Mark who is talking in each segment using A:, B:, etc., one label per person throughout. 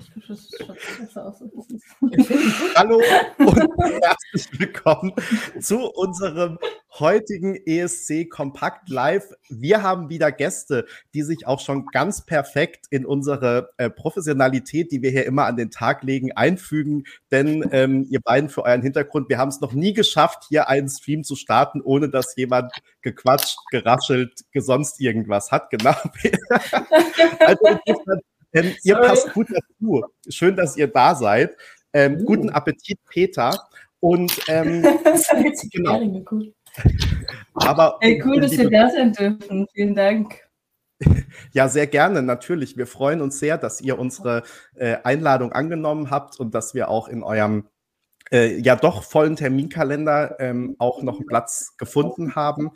A: Hallo und herzlich willkommen zu unserem heutigen ESC Kompakt Live. Wir haben wieder Gäste, die sich auch schon ganz perfekt in unsere äh, Professionalität, die wir hier immer an den Tag legen, einfügen. Denn ähm, ihr beiden für euren Hintergrund, wir haben es noch nie geschafft, hier einen Stream zu starten, ohne dass jemand gequatscht, geraschelt, sonst irgendwas hat. Genau. also, ähm, ihr passt gut dazu. Schön, dass ihr da seid. Ähm, uh. Guten Appetit, Peter. Und ähm, genau.
B: Aber Ey, cool, dass wir da sein dürfen. Vielen Dank.
A: Ja, sehr gerne, natürlich. Wir freuen uns sehr, dass ihr unsere äh, Einladung angenommen habt und dass wir auch in eurem äh, ja doch vollen Terminkalender ähm, auch noch einen Platz gefunden haben.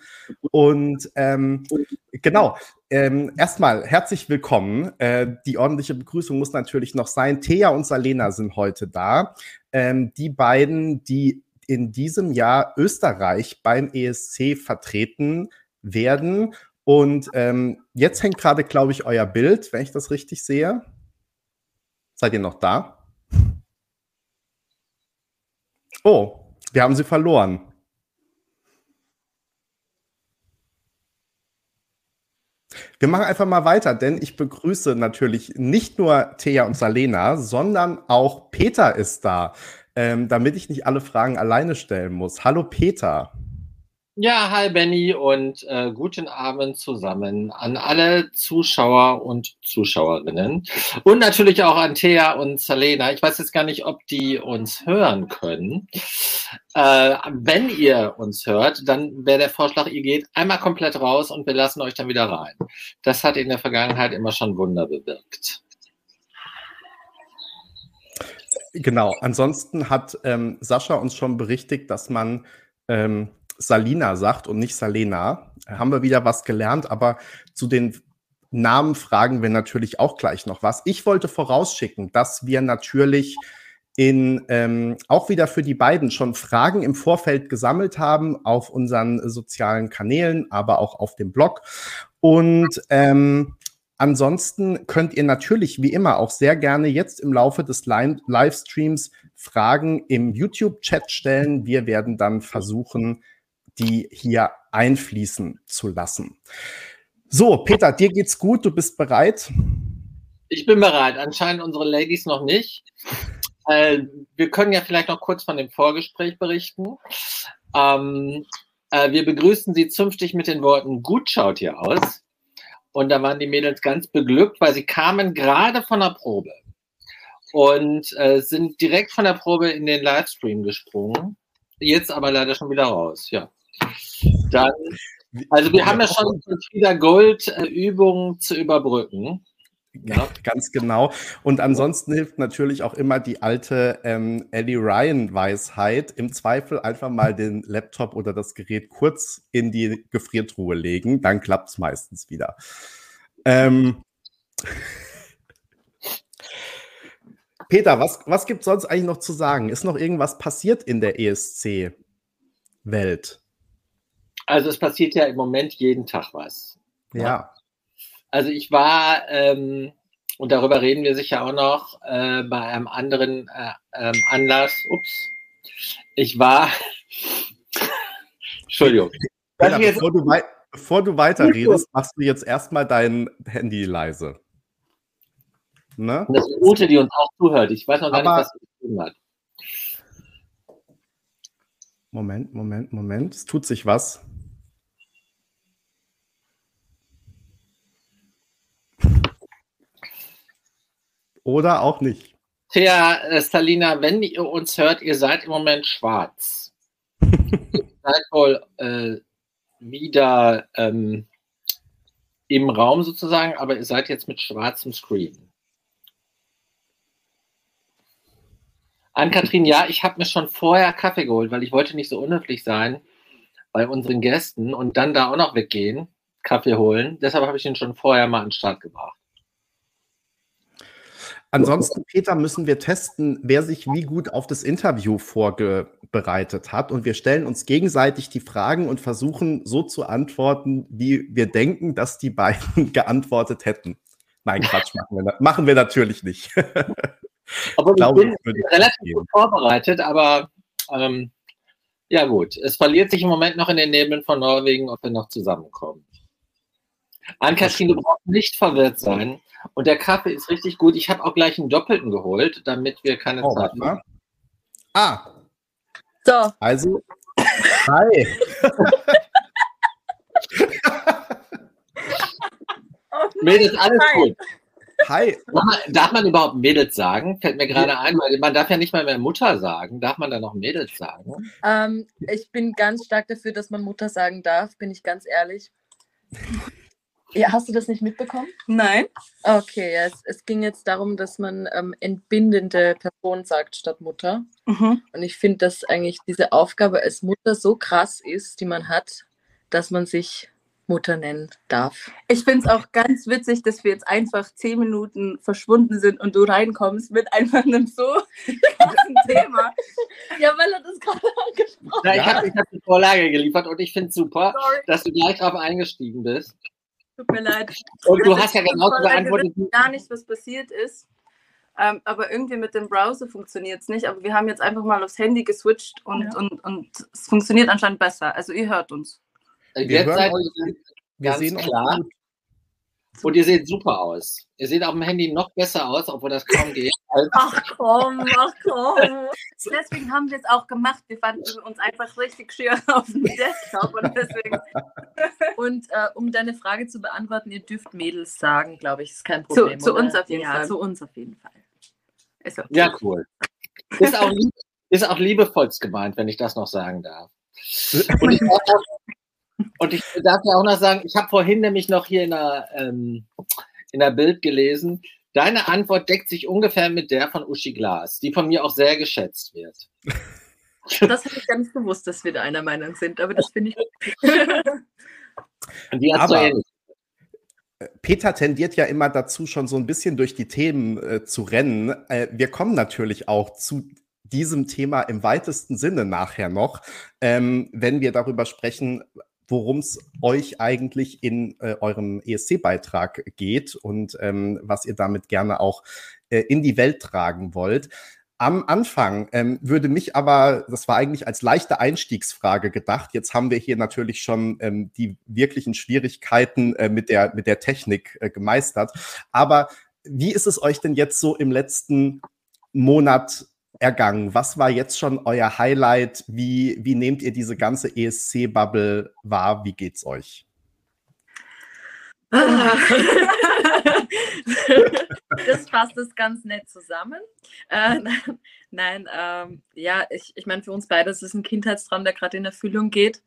A: Und ähm, genau, ähm, erstmal herzlich willkommen. Äh, die ordentliche Begrüßung muss natürlich noch sein. Thea und Salena sind heute da. Ähm, die beiden, die in diesem Jahr Österreich beim ESC vertreten werden. Und ähm, jetzt hängt gerade, glaube ich, euer Bild, wenn ich das richtig sehe. Seid ihr noch da? Oh, wir haben sie verloren. Wir machen einfach mal weiter, denn ich begrüße natürlich nicht nur Thea und Salena, sondern auch Peter ist da, ähm, damit ich nicht alle Fragen alleine stellen muss. Hallo Peter.
C: Ja, hi Benny und äh, guten Abend zusammen an alle Zuschauer und Zuschauerinnen und natürlich auch an Thea und Salena. Ich weiß jetzt gar nicht, ob die uns hören können. Äh, wenn ihr uns hört, dann wäre der Vorschlag, ihr geht einmal komplett raus und wir lassen euch dann wieder rein. Das hat in der Vergangenheit immer schon Wunder bewirkt.
A: Genau, ansonsten hat ähm, Sascha uns schon berichtigt, dass man ähm, Salina sagt und nicht Salena, haben wir wieder was gelernt, aber zu den Namen fragen wir natürlich auch gleich noch was. Ich wollte vorausschicken, dass wir natürlich in ähm, auch wieder für die beiden schon Fragen im Vorfeld gesammelt haben auf unseren sozialen Kanälen, aber auch auf dem Blog. Und ähm, ansonsten könnt ihr natürlich wie immer auch sehr gerne jetzt im Laufe des Livestreams Fragen im YouTube-Chat stellen. Wir werden dann versuchen, die hier einfließen zu lassen. So, Peter, dir geht's gut, du bist bereit?
C: Ich bin bereit, anscheinend unsere Ladies noch nicht. Äh, wir können ja vielleicht noch kurz von dem Vorgespräch berichten. Ähm, äh, wir begrüßen Sie zünftig mit den Worten, gut schaut ihr aus. Und da waren die Mädels ganz beglückt, weil sie kamen gerade von der Probe und äh, sind direkt von der Probe in den Livestream gesprungen. Jetzt aber leider schon wieder raus, ja. Dann, also wir haben ja schon wieder Gold äh, Übungen zu überbrücken.
A: Ja. Ganz genau. Und ansonsten hilft natürlich auch immer die alte ähm, Ellie Ryan-Weisheit. Im Zweifel einfach mal den Laptop oder das Gerät kurz in die Gefriertruhe legen, dann klappt es meistens wieder. Ähm Peter, was, was gibt sonst eigentlich noch zu sagen? Ist noch irgendwas passiert in der ESC-Welt?
C: Also es passiert ja im Moment jeden Tag was.
A: Ne? Ja.
C: Also ich war, ähm, und darüber reden wir sicher auch noch, äh, bei einem anderen äh, ähm, Anlass, ups, ich war, Entschuldigung.
A: Ja, bevor, du bevor du weiterredest, machst du jetzt erstmal dein Handy leise.
C: Ne? Das ist Ute, die uns auch zuhört. Ich weiß noch gar Aber, nicht, was sie tun hat.
A: Moment, Moment, Moment. Es tut sich was. Oder auch nicht.
C: Tja, äh, Salina, wenn ihr uns hört, ihr seid im Moment schwarz. ihr seid wohl äh, wieder ähm, im Raum sozusagen, aber ihr seid jetzt mit schwarzem Screen. An Kathrin, ja, ich habe mir schon vorher Kaffee geholt, weil ich wollte nicht so unhöflich sein bei unseren Gästen und dann da auch noch weggehen, Kaffee holen. Deshalb habe ich ihn schon vorher mal an den Start gebracht.
A: Ansonsten, Peter, müssen wir testen, wer sich wie gut auf das Interview vorbereitet hat. Und wir stellen uns gegenseitig die Fragen und versuchen so zu antworten, wie wir denken, dass die beiden geantwortet hätten. Nein, Quatsch, machen wir, machen wir natürlich nicht.
C: Aber ich glaube, bin ich relativ gut vorbereitet, aber ähm, ja gut, es verliert sich im Moment noch in den Nebeln von Norwegen, ob wir noch zusammenkommen. Ann-Kathrin, du brauchst nicht verwirrt sein. Und der Kaffee ist richtig gut. Ich habe auch gleich einen doppelten geholt, damit wir keine oh, Zeit haben.
A: Ah.
B: So.
A: Also, hi.
C: oh Mädels, alles hi. gut.
A: Hi.
C: Darf man, darf man, überhaupt Mädels sagen? Fällt mir gerade ein, weil man darf ja nicht mal mehr Mutter sagen. Darf man da noch Mädels sagen?
B: Ähm, ich bin ganz stark dafür, dass man Mutter sagen darf, bin ich ganz ehrlich. Ja, hast du das nicht mitbekommen?
D: Nein.
B: Okay, ja, es, es ging jetzt darum, dass man ähm, entbindende Person sagt statt Mutter. Mhm. Und ich finde, dass eigentlich diese Aufgabe als Mutter so krass ist, die man hat, dass man sich Mutter nennen darf.
D: Ich finde es auch ganz witzig, dass wir jetzt einfach zehn Minuten verschwunden sind und du reinkommst mit einfach einem so krassen Thema.
B: Ja, weil er das gerade angesprochen
C: hat. Ja, ich habe hab die Vorlage geliefert und ich finde es super, Sorry. dass du gleich drauf eingestiegen bist.
D: Tut mir leid.
C: Und du hast ja genau beantwortet.
D: Gar nicht, was passiert ist. Ähm, aber irgendwie mit dem Browser funktioniert es nicht. Aber wir haben jetzt einfach mal aufs Handy geswitcht und, ja. und, und es funktioniert anscheinend besser. Also ihr hört uns.
C: Wir jetzt seid euch, wir sehen klar. Und ihr seht super aus. Ihr seht auf dem Handy noch besser aus, obwohl das kaum geht.
D: Ach komm, ach komm. Deswegen haben wir es auch gemacht. Wir fanden uns einfach richtig schön auf dem Desktop und deswegen.
B: Und äh, um deine Frage zu beantworten, ihr dürft Mädels sagen, glaube ich, ist kein Problem.
D: Zu, zu uns auf jeden
B: ja,
D: Fall.
B: Zu uns auf jeden Fall.
C: Ist okay. Ja, cool. Ist auch, lieb, ist auch liebevollst gemeint, wenn ich das noch sagen darf. Und ich und ich darf ja auch noch sagen, ich habe vorhin nämlich noch hier in der, ähm, in der Bild gelesen, deine Antwort deckt sich ungefähr mit der von Uschi Glas, die von mir auch sehr geschätzt wird.
B: Das habe ich gar nicht gewusst, dass wir da einer Meinung sind, aber das finde ich.
A: Und die aber, so ähnlich. Peter tendiert ja immer dazu, schon so ein bisschen durch die Themen äh, zu rennen. Äh, wir kommen natürlich auch zu diesem Thema im weitesten Sinne nachher noch, ähm, wenn wir darüber sprechen, worum es euch eigentlich in äh, eurem ESC-Beitrag geht und ähm, was ihr damit gerne auch äh, in die Welt tragen wollt. Am Anfang ähm, würde mich aber, das war eigentlich als leichte Einstiegsfrage gedacht. Jetzt haben wir hier natürlich schon ähm, die wirklichen Schwierigkeiten äh, mit, der, mit der Technik äh, gemeistert. Aber wie ist es euch denn jetzt so im letzten Monat ergangen? Was war jetzt schon euer Highlight? Wie, wie nehmt ihr diese ganze ESC-Bubble wahr? Wie geht's euch?
B: das fasst es ganz nett zusammen. Äh, nein, ähm, ja, ich, ich meine, für uns beide ist es ein Kindheitstraum, der gerade in Erfüllung geht.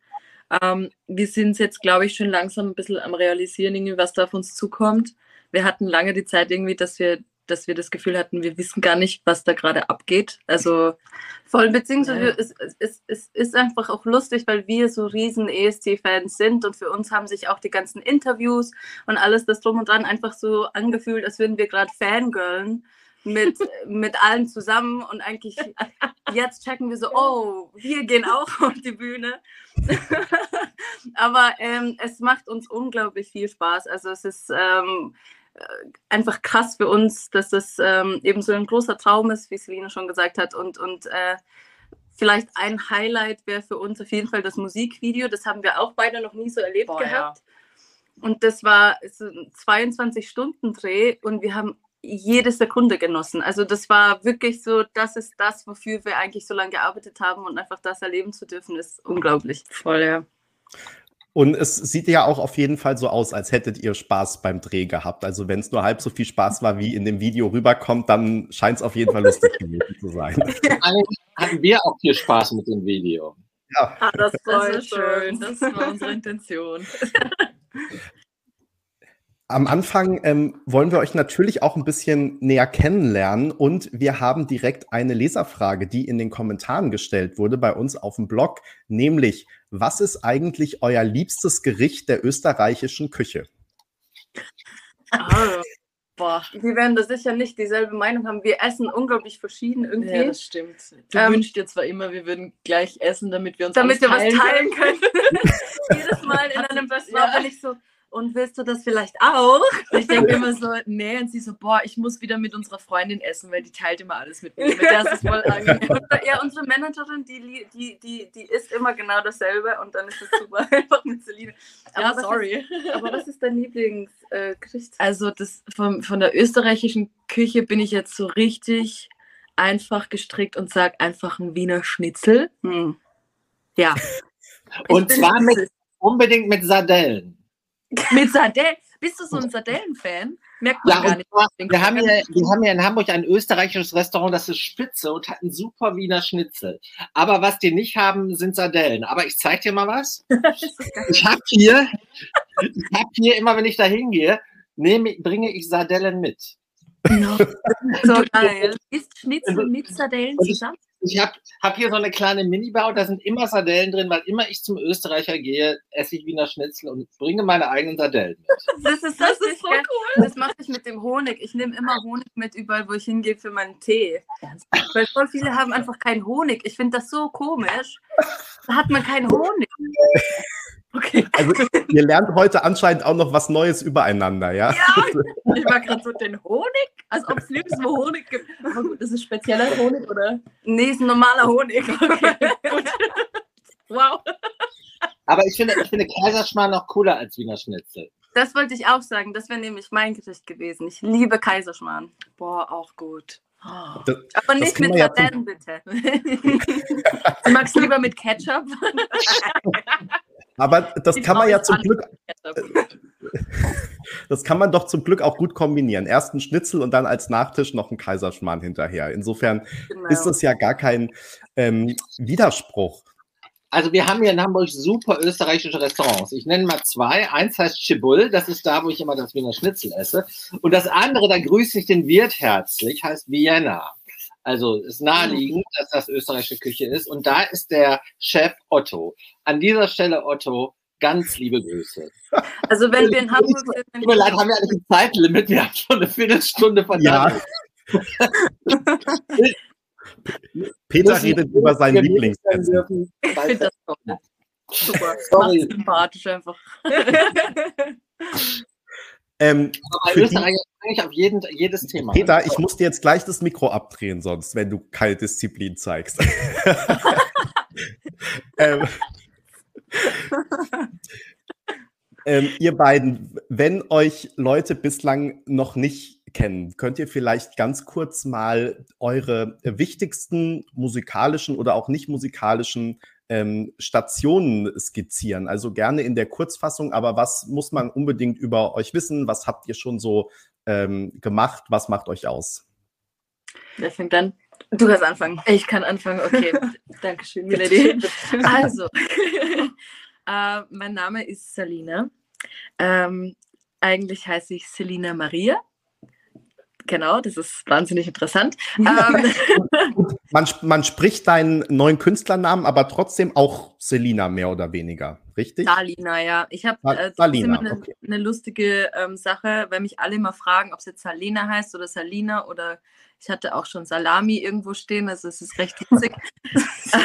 B: Ähm, wir sind jetzt, glaube ich, schon langsam ein bisschen am Realisieren, was da auf uns zukommt. Wir hatten lange die Zeit irgendwie, dass wir dass wir das Gefühl hatten, wir wissen gar nicht, was da gerade abgeht. Also
D: voll, beziehungsweise ja. es, es, es ist einfach auch lustig, weil wir so riesen EST-Fans sind und für uns haben sich auch die ganzen Interviews und alles das drum und dran einfach so angefühlt, als würden wir gerade Fangirlen mit, mit allen zusammen und eigentlich jetzt checken wir so, oh, wir gehen auch auf die Bühne. Aber ähm, es macht uns unglaublich viel Spaß. Also es ist ähm, einfach krass für uns, dass das ähm, eben so ein großer Traum ist, wie Selina schon gesagt hat. Und, und äh, vielleicht ein Highlight wäre für uns auf jeden Fall das Musikvideo. Das haben wir auch beide noch nie so erlebt Boah, gehabt. Ja. Und das war so ein 22-Stunden-Dreh und wir haben jede Sekunde genossen. Also das war wirklich so, das ist das, wofür wir eigentlich so lange gearbeitet haben und einfach das erleben zu dürfen, ist unglaublich.
B: Voll, ja.
A: Und es sieht ja auch auf jeden Fall so aus, als hättet ihr Spaß beim Dreh gehabt. Also wenn es nur halb so viel Spaß war, wie in dem Video rüberkommt, dann scheint es auf jeden Fall lustig gewesen zu sein.
C: Hatten wir auch viel Spaß mit dem Video.
B: Ja. Ah, das, das ist schön. Das war unsere Intention.
A: Am Anfang ähm, wollen wir euch natürlich auch ein bisschen näher kennenlernen und wir haben direkt eine Leserfrage, die in den Kommentaren gestellt wurde bei uns auf dem Blog, nämlich, was ist eigentlich euer liebstes Gericht der österreichischen Küche?
D: Ah, boah. Wir werden da sicher nicht dieselbe Meinung haben. Wir essen unglaublich verschieden irgendwie. Ja,
B: das stimmt. Du ähm, wünschst dir zwar immer, wir würden gleich essen, damit wir uns
D: damit wir teilen was teilen können. Jedes Mal in einem Restaurant ja. bin ich so, und willst du das vielleicht auch?
B: Ich denke immer so, nee, und sie so, boah, ich muss wieder mit unserer Freundin essen, weil die teilt immer alles mit mir. Mit der ist es voll angenehm.
D: ja, unsere Managerin, die, die, die, die isst immer genau dasselbe und dann ist es super einfach mit Celine.
B: ja, sorry.
D: Ist, aber was ist dein Lieblingsgericht? Äh,
B: also das von, von der österreichischen Küche bin ich jetzt so richtig einfach gestrickt und sage einfach ein Wiener Schnitzel. Hm. Ja.
C: Und zwar mit, unbedingt mit Sardellen.
B: Mit Sardellen? Bist du so ein Sardellen-Fan? Merkt man
C: ja,
B: gar nicht.
C: Wir haben, hier, wir haben hier in Hamburg ein österreichisches Restaurant, das ist spitze und hat einen super Wiener Schnitzel. Aber was die nicht haben, sind Sardellen. Aber ich zeig dir mal was. ich habe hier, ich hab hier immer, wenn ich da hingehe, nehme, bringe ich Sardellen mit.
B: No. so geil. Ist Schnitzel mit Sardellen zusammen?
C: Ich habe hab hier so eine kleine Minibau, da sind immer Sardellen drin, weil immer ich zum Österreicher gehe, esse ich Wiener Schnitzel und bringe meine eigenen Sardellen mit.
D: Das ist, das ist so cool. Das mache ich mit dem Honig. Ich nehme immer Honig mit überall, wo ich hingehe für meinen Tee. Weil voll viele haben einfach keinen Honig. Ich finde das so komisch. Da hat man keinen Honig.
A: Okay. Also ihr lernt heute anscheinend auch noch was Neues übereinander, ja?
B: Ja, ich war gerade so den Honig, als ob es nirgendwo Honig gibt. Aber gut, das ist spezieller Honig, oder?
D: Nee, ist ein normaler Honig. Okay, gut.
B: Wow.
C: Aber ich finde, ich finde Kaiserschmarrn noch cooler als Wiener Schnitzel.
D: Das wollte ich auch sagen. Das wäre nämlich mein Gericht gewesen. Ich liebe Kaiserschmarrn.
B: Boah, auch gut.
D: Oh. Das, Aber nicht mit Sardellen, ja bitte.
B: du magst lieber mit Ketchup?
A: Aber das Die kann man ja zum Glück. Das kann man doch zum Glück auch gut kombinieren. Erst ein Schnitzel und dann als Nachtisch noch ein Kaiserschmarrn hinterher. Insofern genau. ist das ja gar kein ähm, Widerspruch.
C: Also wir haben hier in Hamburg super österreichische Restaurants. Ich nenne mal zwei. Eins heißt Chibul, das ist da, wo ich immer das Wiener Schnitzel esse. Und das andere, da grüße ich den Wirt herzlich, heißt Vienna. Also ist naheliegend, dass das österreichische Küche ist. Und da ist der Chef Otto. An dieser Stelle, Otto, ganz liebe Grüße.
D: Also wenn wir in Hamburg sind...
C: Tut mir leid, haben wir eigentlich ein Zeitlimit? Wir haben schon eine Viertelstunde von
A: ja. Peter redet über seinen Lieblingsessen.
B: Ich finde das. Super. Sorry. sympathisch einfach.
C: Ähm, Aber bei Österreich eigentlich auf jeden, jedes Thema.
A: Peter, ich muss dir jetzt gleich das Mikro abdrehen, sonst, wenn du keine Disziplin zeigst. ähm, ähm, ihr beiden, wenn euch Leute bislang noch nicht kennen, könnt ihr vielleicht ganz kurz mal eure wichtigsten musikalischen oder auch nicht musikalischen ähm, Stationen skizzieren. Also gerne in der Kurzfassung, aber was muss man unbedingt über euch wissen? Was habt ihr schon so ähm, gemacht? Was macht euch aus?
B: Wer fängt an? Du kannst anfangen. Ich kann anfangen, okay. Dankeschön, Melody. Also, äh, mein Name ist Salina. Ähm, eigentlich heiße ich Selina Maria. Genau, das ist wahnsinnig interessant. Ähm,
A: man, man, spricht deinen neuen Künstlernamen, aber trotzdem auch Selina mehr oder weniger, richtig?
B: Salina, ja. Ich habe äh, eine, okay. eine lustige ähm, Sache, weil mich alle immer fragen, ob es jetzt Salina heißt oder Salina oder ich hatte auch schon Salami irgendwo stehen, also es ist recht witzig.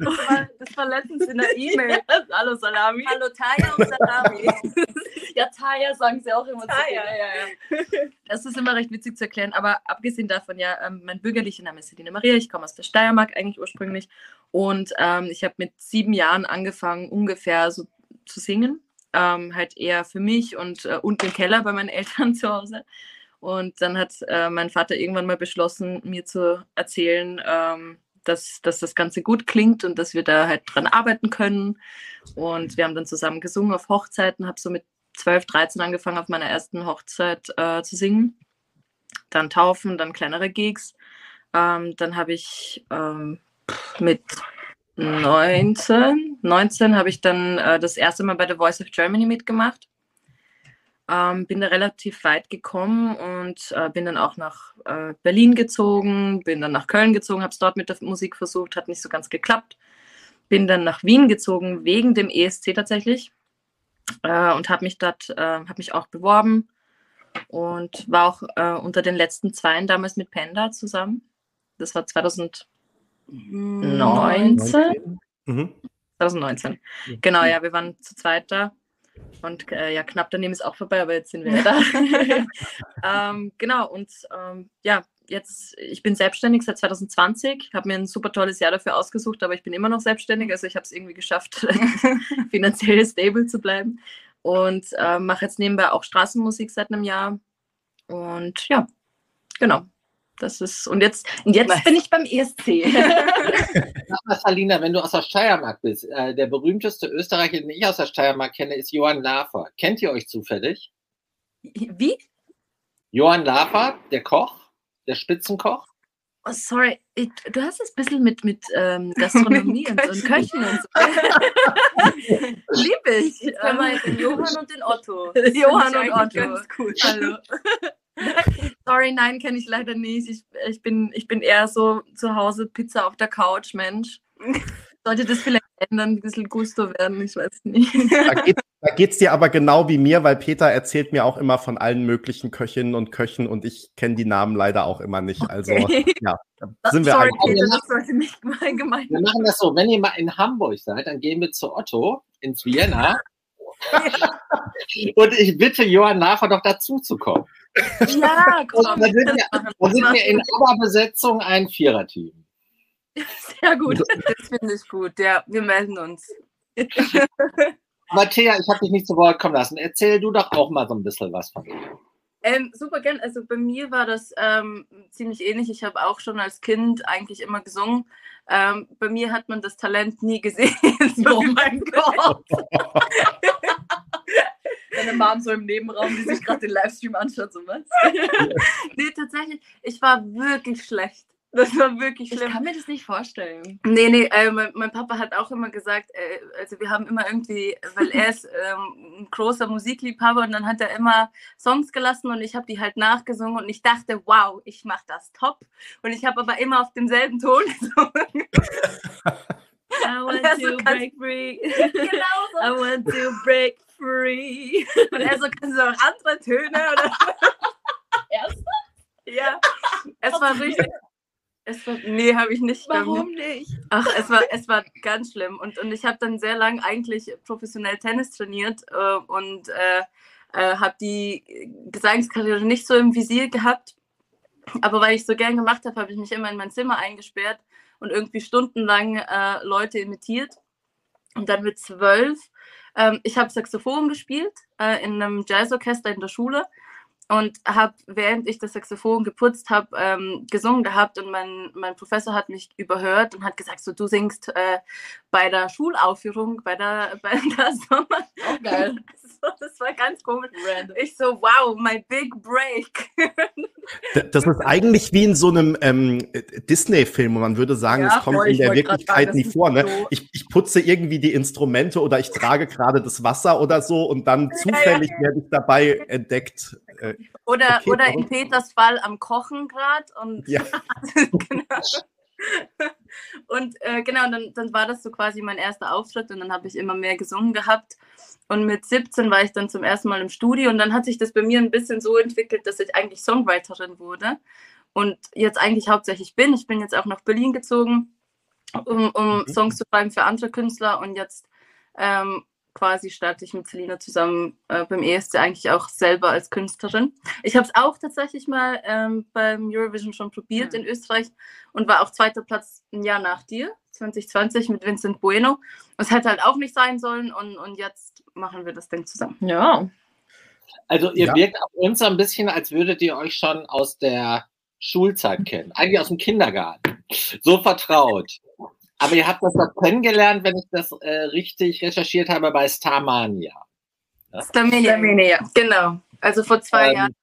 D: Das war, das war letztens in der E-Mail.
B: Hallo Salami.
D: Hallo Taya und Salami.
B: ja, Taya sagen sie auch immer. Taya, ja, ja. Das ist immer recht witzig zu erklären, aber abgesehen davon, ja, ähm, mein bürgerlicher Name ist Sedine Maria, ich komme aus der Steiermark eigentlich ursprünglich und ähm, ich habe mit sieben Jahren angefangen, ungefähr so zu singen. Ähm, halt eher für mich und äh, unten im Keller bei meinen Eltern zu Hause. Und dann hat äh, mein Vater irgendwann mal beschlossen, mir zu erzählen, ähm, dass, dass das Ganze gut klingt und dass wir da halt dran arbeiten können. Und wir haben dann zusammen gesungen auf Hochzeiten, habe so mit 12, 13 angefangen, auf meiner ersten Hochzeit äh, zu singen. Dann Taufen, dann kleinere Gigs. Ähm, dann habe ich ähm, mit 19, 19 habe ich dann äh, das erste Mal bei The Voice of Germany mitgemacht. Ähm, bin da relativ weit gekommen und äh, bin dann auch nach äh, Berlin gezogen, bin dann nach Köln gezogen, habe es dort mit der Musik versucht, hat nicht so ganz geklappt. Bin dann nach Wien gezogen, wegen dem ESC tatsächlich. Äh, und habe mich dort, äh, habe mich auch beworben und war auch äh, unter den letzten Zweien damals mit Panda zusammen. Das war 2019. Mhm. 2019. Mhm. Genau, ja, wir waren zu zweit da Und äh, ja, knapp daneben ist auch vorbei, aber jetzt sind wir ja da. ähm, genau, und ähm, ja, jetzt, ich bin selbstständig seit 2020, habe mir ein super tolles Jahr dafür ausgesucht, aber ich bin immer noch selbstständig, also ich habe es irgendwie geschafft, finanziell stable zu bleiben und äh, mache jetzt nebenbei auch Straßenmusik seit einem Jahr und ja, genau. Das ist, und jetzt, und jetzt bin ich beim ESC.
C: Sag mal, Salina, wenn du aus der Steiermark bist, äh, der berühmteste Österreicher, den ich aus der Steiermark kenne, ist Johann Lafer. Kennt ihr euch zufällig?
B: Wie?
C: Johann Lafer, der Koch, der Spitzenkoch.
B: Oh, sorry, ich, du hast es ein bisschen mit, mit ähm, Gastronomie und, und Köchen und so. Lieb ich.
D: Jetzt können wir jetzt den Johann und den Otto.
B: Johann und Otto. Ganz cool. Hallo. Sorry, nein, kenne ich leider nicht. Ich, ich, bin, ich bin eher so zu Hause Pizza auf der Couch, Mensch. Sollte das vielleicht ändern, ein bisschen Gusto werden, ich weiß nicht.
A: Da geht es dir aber genau wie mir, weil Peter erzählt mir auch immer von allen möglichen Köchinnen und Köchen und ich kenne die Namen leider auch immer nicht. Also, okay. ja, sind wir
B: Sorry, Peter, das sollte nicht mal gemeint
C: Wir machen das so, wenn ihr mal in Hamburg seid, dann gehen wir zu Otto ins Vienna. und ich bitte Johann nachher doch dazu zu kommen.
B: Ja, komm.
C: Da sind wir, da sind wir in Oberbesetzung ein Viererteam.
B: Sehr gut.
D: Das finde ich gut. Ja, wir melden uns.
C: Matthäa, ich habe dich nicht zu Wort kommen lassen. Erzähl du doch auch mal so ein bisschen was von
D: dir. Ähm, super gern. Also bei mir war das ähm, ziemlich ähnlich. Ich habe auch schon als Kind eigentlich immer gesungen. Ähm, bei mir hat man das Talent nie gesehen.
B: oh mein Gott. Deine Mom so im Nebenraum, die sich gerade den Livestream anschaut, so was.
D: nee, tatsächlich, ich war wirklich schlecht. Das war wirklich schlimm.
B: Ich kann mir das nicht vorstellen.
D: Nee, nee, äh, mein, mein, Papa hat auch immer gesagt, äh, also wir haben immer irgendwie, weil er ist ähm, ein großer Musikliebhaber und dann hat er immer Songs gelassen und ich habe die halt nachgesungen und ich dachte, wow, ich mache das top. Und ich habe aber immer auf demselben Ton gesungen.
B: I want to so break free.
D: genau so.
B: I want to break free.
D: Und er so, kannst du auch andere Töne? Oder?
B: Ernsthaft?
D: Ja, es war richtig, es war, nee, habe ich nicht.
B: Warum nicht?
D: Ach, es war, es war ganz schlimm. Und, und ich habe dann sehr lange eigentlich professionell Tennis trainiert äh, und äh, äh, habe die Gesangskarriere nicht so im Visier gehabt. Aber weil ich so gern gemacht habe, habe ich mich immer in mein Zimmer eingesperrt und irgendwie stundenlang äh, Leute imitiert. Und dann mit zwölf, ähm, ich habe Saxophon gespielt äh, in einem Jazzorchester in der Schule und habe, während ich das Saxophon geputzt habe, ähm, gesungen gehabt und mein, mein Professor hat mich überhört und hat gesagt, so du singst äh, bei der Schulaufführung, bei der, bei der Sommer.
B: Auch geil.
D: Das war ganz komisch. Random. Ich so, wow, my big break.
A: das ist eigentlich wie in so einem ähm, Disney-Film, wo man würde sagen, ja, es kommt in der Wirklichkeit nie vor. Ne? So ich, ich putze irgendwie die Instrumente oder ich trage gerade das Wasser oder so und dann zufällig ja, ja, werde ich dabei entdeckt.
D: Äh, oder, okay, oder in Peters Fall am Kochen gerade und
A: ja.
D: genau. und äh, genau, dann, dann war das so quasi mein erster Auftritt und dann habe ich immer mehr gesungen gehabt. Und mit 17 war ich dann zum ersten Mal im Studio und dann hat sich das bei mir ein bisschen so entwickelt, dass ich eigentlich Songwriterin wurde und jetzt eigentlich hauptsächlich bin. Ich bin jetzt auch nach Berlin gezogen, um, um mhm. Songs zu schreiben für andere Künstler und jetzt ähm, quasi starte ich mit Selina zusammen äh, beim ESC eigentlich auch selber als Künstlerin. Ich habe es auch tatsächlich mal ähm, beim Eurovision schon probiert mhm. in Österreich und war auch zweiter Platz ein Jahr nach dir, 2020 mit Vincent Bueno. Es hätte halt auch nicht sein sollen und, und jetzt machen wir das Ding zusammen.
B: Ja.
C: Also ihr ja. wirkt auf uns ein bisschen, als würdet ihr euch schon aus der Schulzeit kennen, eigentlich aus dem Kindergarten. So vertraut. Aber ihr habt das doch kennengelernt, wenn ich das äh, richtig recherchiert habe, bei Starmania.
D: Ja? Starmania, Starmania, genau. Also vor zwei ähm, Jahren.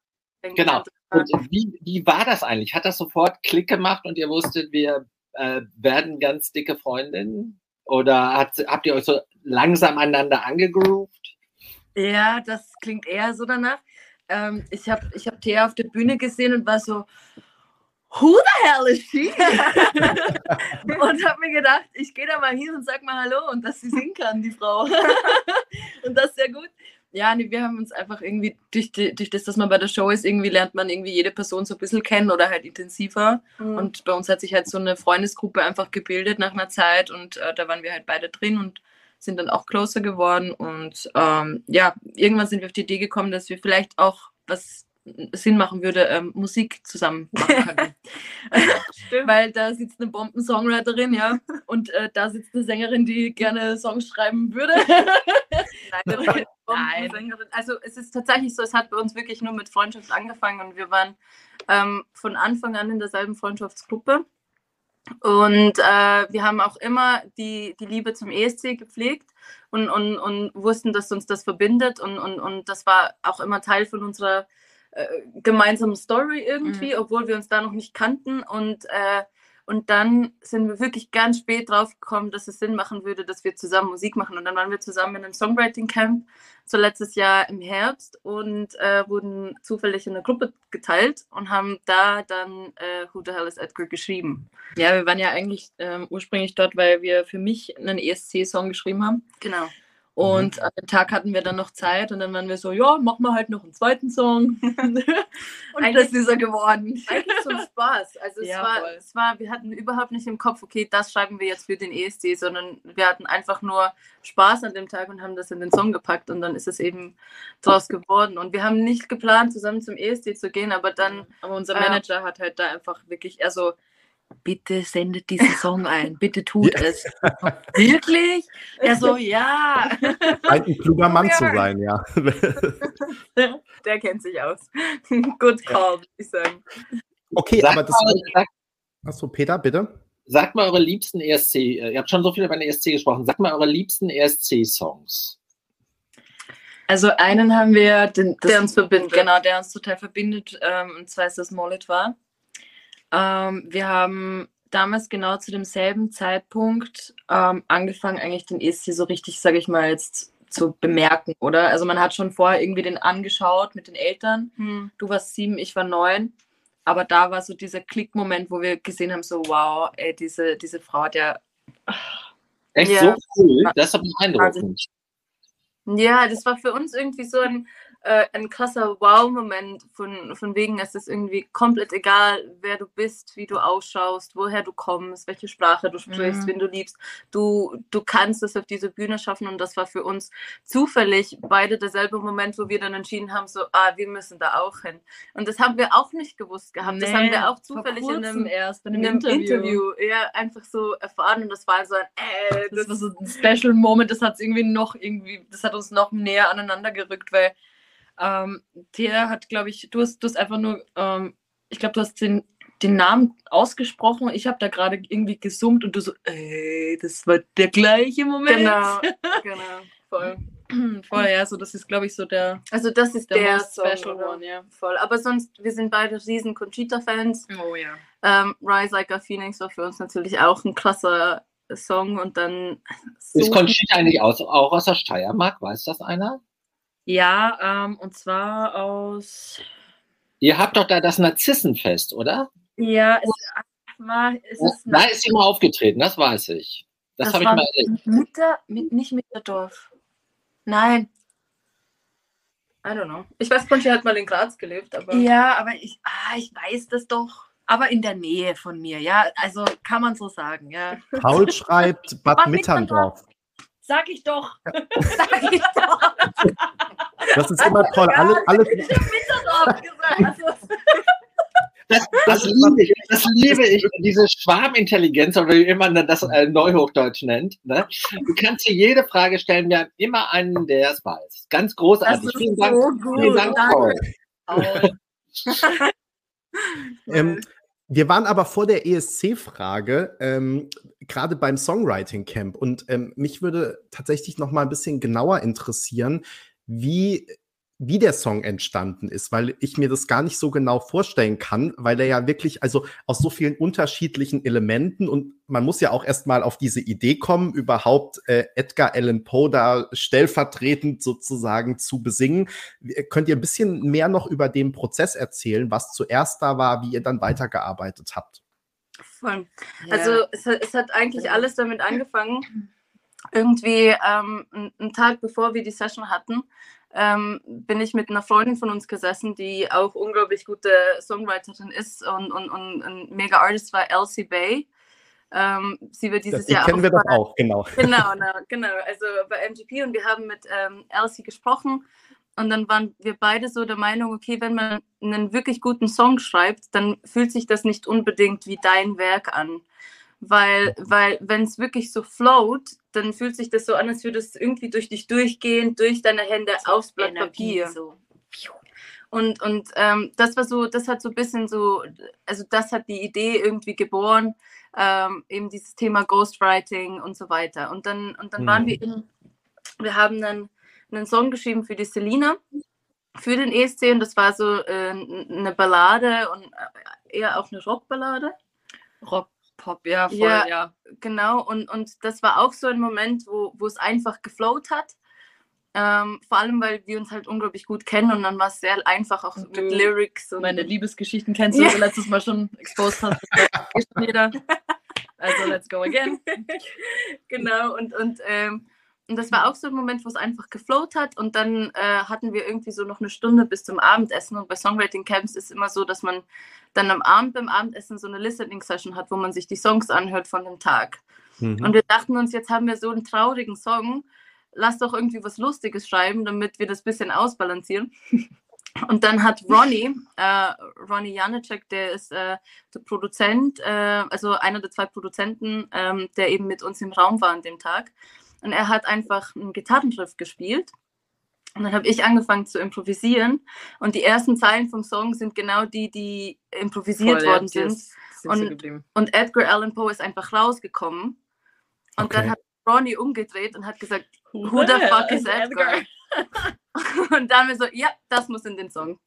C: Genau. Und wie, wie war das eigentlich? Hat das sofort Klick gemacht und ihr wusstet, wir äh, werden ganz dicke Freundinnen? Oder hat, habt ihr euch so langsam aneinander angegroovt?
B: Ja, das klingt eher so danach. Ähm, ich habe ich hab Thea auf der Bühne gesehen und war so, who the hell is she? und habe mir gedacht, ich gehe da mal hin und sag mal Hallo und dass sie singen kann, die Frau. und das ist sehr gut. Ja, nee, wir haben uns einfach irgendwie, durch, durch das, dass man bei der Show ist, irgendwie lernt man irgendwie jede Person so ein bisschen kennen oder halt intensiver. Mhm. Und bei uns hat sich halt so eine Freundesgruppe einfach gebildet nach einer Zeit und äh, da waren wir halt beide drin und sind dann auch closer geworden. Und ähm, ja, irgendwann sind wir auf die Idee gekommen, dass wir vielleicht auch was Sinn machen würde, ähm, Musik zusammen machen können. Weil da sitzt eine Bomben-Songwriterin, ja, und äh, da sitzt eine Sängerin, die gerne Songs schreiben würde.
D: Nein, Nein. Also es ist tatsächlich so, es hat bei uns wirklich nur mit Freundschaft angefangen und wir waren ähm, von Anfang an in derselben Freundschaftsgruppe. Und äh, wir haben auch immer die, die Liebe zum ESC gepflegt und, und, und wussten, dass uns das verbindet. Und, und, und das war auch immer Teil von unserer äh, gemeinsamen Story irgendwie, mhm. obwohl wir uns da noch nicht kannten. Und äh, und dann sind wir wirklich ganz spät drauf gekommen, dass es Sinn machen würde, dass wir zusammen Musik machen. Und dann waren wir zusammen in einem Songwriting-Camp, so letztes Jahr im Herbst, und äh, wurden zufällig in eine Gruppe geteilt und haben da dann äh, Who the Hell is Edgar geschrieben.
B: Ja, wir waren ja eigentlich ähm, ursprünglich dort, weil wir für mich einen ESC-Song geschrieben haben.
D: Genau.
B: Und mhm. an dem Tag hatten wir dann noch Zeit und dann waren wir so, ja, machen wir halt noch einen zweiten Song. und das ist er geworden.
D: Eigentlich zum Spaß. Also es, ja, war, es war, wir hatten überhaupt nicht im Kopf, okay, das schreiben wir jetzt für den ESC, sondern wir hatten einfach nur Spaß an dem Tag und haben das in den Song gepackt und dann ist es eben draus geworden. Und wir haben nicht geplant, zusammen zum ESC zu gehen, aber dann.
B: Aber unser Manager äh, hat halt da einfach wirklich, also bitte sendet diesen Song ein, bitte tut ja. es. Wirklich? Er so, ja.
A: Ein kluger Mann zu sein, ja.
D: Der kennt sich aus. Good call, würde ich sagen.
A: Okay, sag aber das. Mal, Achso, Peter, bitte.
C: Sagt mal eure liebsten ESC, ihr habt schon so viel über den ESC gesprochen, sagt mal eure liebsten ESC-Songs.
B: Also einen haben wir, den, der uns verbindet. Genau, der uns total verbindet, ähm, und zwar ist das Mollet war. Ähm, wir haben damals genau zu demselben Zeitpunkt ähm, angefangen, eigentlich den ESC so richtig, sage ich mal, jetzt zu bemerken, oder? Also man hat schon vorher irgendwie den angeschaut mit den Eltern. Hm. Du warst sieben, ich war neun. Aber da war so dieser Klickmoment, wo wir gesehen haben, so wow, ey, diese, diese Frau hat ja...
C: Echt ja. so cool? Das hat mich beeindruckend.
D: Ja, das war für uns irgendwie so ein äh, ein krasser Wow-Moment von, von wegen, es ist irgendwie komplett egal, wer du bist, wie du ausschaust, woher du kommst, welche Sprache du sprichst, mhm. wen du liebst. Du, du kannst es auf diese Bühne schaffen und das war für uns zufällig beide derselbe Moment, wo wir dann entschieden haben, so, ah, wir müssen da auch hin. Und das haben wir auch nicht gewusst gehabt. Nee, das haben wir auch zufällig in einem, erst, in einem, in einem Interview. Interview. ja, einfach so erfahren und das war so ein, äh,
B: das, das war so ein Special Moment, das hat irgendwie noch irgendwie, das hat uns noch näher aneinander gerückt, weil ähm, der hat, glaube ich, du hast, du hast einfach nur, ähm, ich glaube, du hast den, den Namen ausgesprochen. Ich habe da gerade irgendwie gesummt und du so, ey, das war der gleiche Moment.
D: Genau, genau, voll.
B: Voll, ja, so das ist, glaube ich, so der.
D: Also das ist der, der Special Song, One, ja. Voll. Aber sonst, wir sind beide riesen Conchita-Fans.
B: Oh ja.
D: Ähm, Rise Like a Phoenix war für uns natürlich auch ein krasser Song und dann.
C: So ist Conchita eigentlich aus, auch aus der Steiermark? Weiß das einer?
B: Ja, ähm, und zwar aus.
C: Ihr habt doch da das Narzissenfest, oder?
B: Ja, es, war, es ist.
C: Da ist sie mal aufgetreten, das weiß ich. Das, das habe ich mal
B: erlebt. Mitter, mit, nicht Mitterdorf. Nein.
D: I don't know. Ich weiß, Conchi hat mal in Graz gelebt, aber.
B: Ja, aber ich, ah, ich weiß das doch. Aber in der Nähe von mir, ja. Also kann man so sagen, ja.
A: Paul schreibt Bad, Bad Mitterndorf.
B: Sag ich doch. Sag ich doch.
A: Das ist immer toll. Alles, alles.
C: Das, das, liebe ich, das liebe ich, diese Schwarmintelligenz, oder wie immer man das äh, Neuhochdeutsch nennt. Ne? Du kannst dir jede Frage stellen, wir haben immer einen, der es weiß. Ganz großartig. Vielen Dank, so vielen Dank, Paul.
A: ähm, wir waren aber vor der ESC-Frage ähm, gerade beim Songwriting Camp und ähm, mich würde tatsächlich noch mal ein bisschen genauer interessieren, wie wie der Song entstanden ist, weil ich mir das gar nicht so genau vorstellen kann, weil er ja wirklich, also aus so vielen unterschiedlichen Elementen und man muss ja auch erstmal auf diese Idee kommen, überhaupt äh, Edgar Allan Poe da stellvertretend sozusagen zu besingen. Könnt ihr ein bisschen mehr noch über den Prozess erzählen, was zuerst da war, wie ihr dann weitergearbeitet habt?
D: Voll. Ja. Also es, es, hat eigentlich alles damit angefangen, irgendwie ähm, einen Tag bevor wir die Session hatten, ähm, bin ich mit einer Freundin von uns gesessen, die auch unglaublich gute Songwriterin ist und, und, und ein mega Artist war, Elsie Bay. Ähm, sie wird dieses
A: die
D: Jahr
A: kennen wir doch auch, genau.
D: Genau, genau, genau. Also bei MGP und wir haben mit ähm, Elsie gesprochen und dann waren wir beide so der Meinung, okay, wenn man einen wirklich guten Song schreibt, dann fühlt sich das nicht unbedingt wie dein Werk an. Weil, weil wenn es wirklich so float, dann fühlt sich das so an, als würde es irgendwie durch dich durchgehen, durch deine Hände so aufs Blatt Energie, Papier. So. Und, und ähm, das war so, das hat so ein bisschen so, also das hat die Idee irgendwie geboren, ähm, eben dieses Thema Ghostwriting und so weiter. Und dann, und dann mhm. waren wir in, wir haben dann einen Song geschrieben für die Selina, für den ESC und das war so äh, eine Ballade und äh, eher auch eine Rockballade.
B: Rock, Pop, ja, voll,
D: ja, ja. Genau, und, und das war auch so ein Moment, wo, wo es einfach geflowt hat. Ähm, vor allem, weil wir uns halt unglaublich gut kennen und dann war es sehr einfach auch mit Lyrics.
B: Und meine Liebesgeschichten kennst du, ja. letztes Mal schon exposed hast. jeder. Also, let's go again.
D: genau, und, und ähm, und das war auch so ein Moment, wo es einfach geflowt hat. Und dann äh, hatten wir irgendwie so noch eine Stunde bis zum Abendessen. Und bei Songwriting Camps ist es immer so, dass man dann am Abend beim Abendessen so eine Listening-Session hat, wo man sich die Songs anhört von dem Tag. Mhm. Und wir dachten uns, jetzt haben wir so einen traurigen Song. Lass doch irgendwie was Lustiges schreiben, damit wir das bisschen ausbalancieren. Und dann hat Ronnie, äh, Ronnie Janicek, der ist äh, der Produzent, äh, also einer der zwei Produzenten, ähm, der eben mit uns im Raum war an dem Tag. Und er hat einfach einen Gitarrenschrift gespielt. Und dann habe ich angefangen zu improvisieren. Und die ersten Zeilen vom Song sind genau die, die improvisiert Voll, worden ja, sind. Und, und, Edgar Allan Poe ist einfach rausgekommen. Und okay. dann hat Ronnie umgedreht und hat gesagt, who the fuck is Edgar? und dann wir so, ja, das muss in den Song.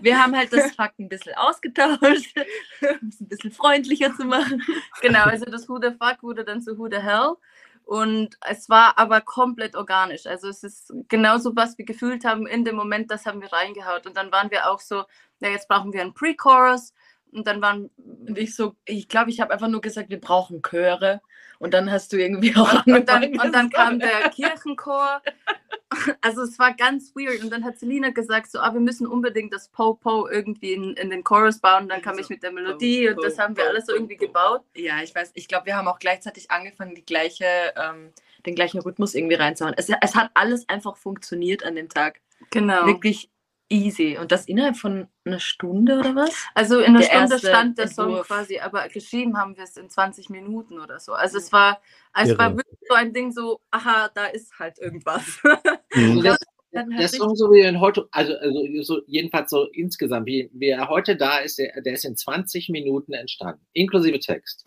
B: wir haben halt das Fakt ein bisschen ausgetauscht, um es ein bisschen freundlicher zu machen.
D: Genau, also das Who the fuck wurde dann zu Who the hell. Und es war aber komplett organisch. Also es ist genauso, was wir gefühlt haben in dem Moment, das haben wir reingehaut. Und dann waren wir auch so, ja, jetzt brauchen wir einen Pre-Chorus. Und dann waren.
B: Und ich so, ich glaube, ich habe einfach nur gesagt, wir brauchen Chöre. Und dann hast du irgendwie auch
D: und, und dann, und dann kam der Kirchenchor. Also es war ganz weird. Und dann hat Selina gesagt, so, ah, wir müssen unbedingt das Po-Po irgendwie in, in den Chorus bauen. Und dann kam ich mit der Melodie und das haben wir alles so irgendwie gebaut.
B: Ja, ich weiß, ich glaube, wir haben auch gleichzeitig angefangen, die gleiche, ähm, den gleichen Rhythmus irgendwie reinzuhauen. Es, es hat alles einfach funktioniert an dem Tag.
D: Genau.
B: Wirklich easy. Und das innerhalb von einer Stunde oder was?
D: Also in einer Stunde stand der Song quasi, aber geschrieben haben wir es in 20 Minuten oder so. Also es war, es war wirklich so ein Ding so, aha, da ist halt irgendwas.
C: Mhm. der, der Song, so wie er heute, also, also so, jedenfalls so insgesamt, wie, wie er heute da ist, der, der ist in 20 Minuten entstanden, inklusive Text.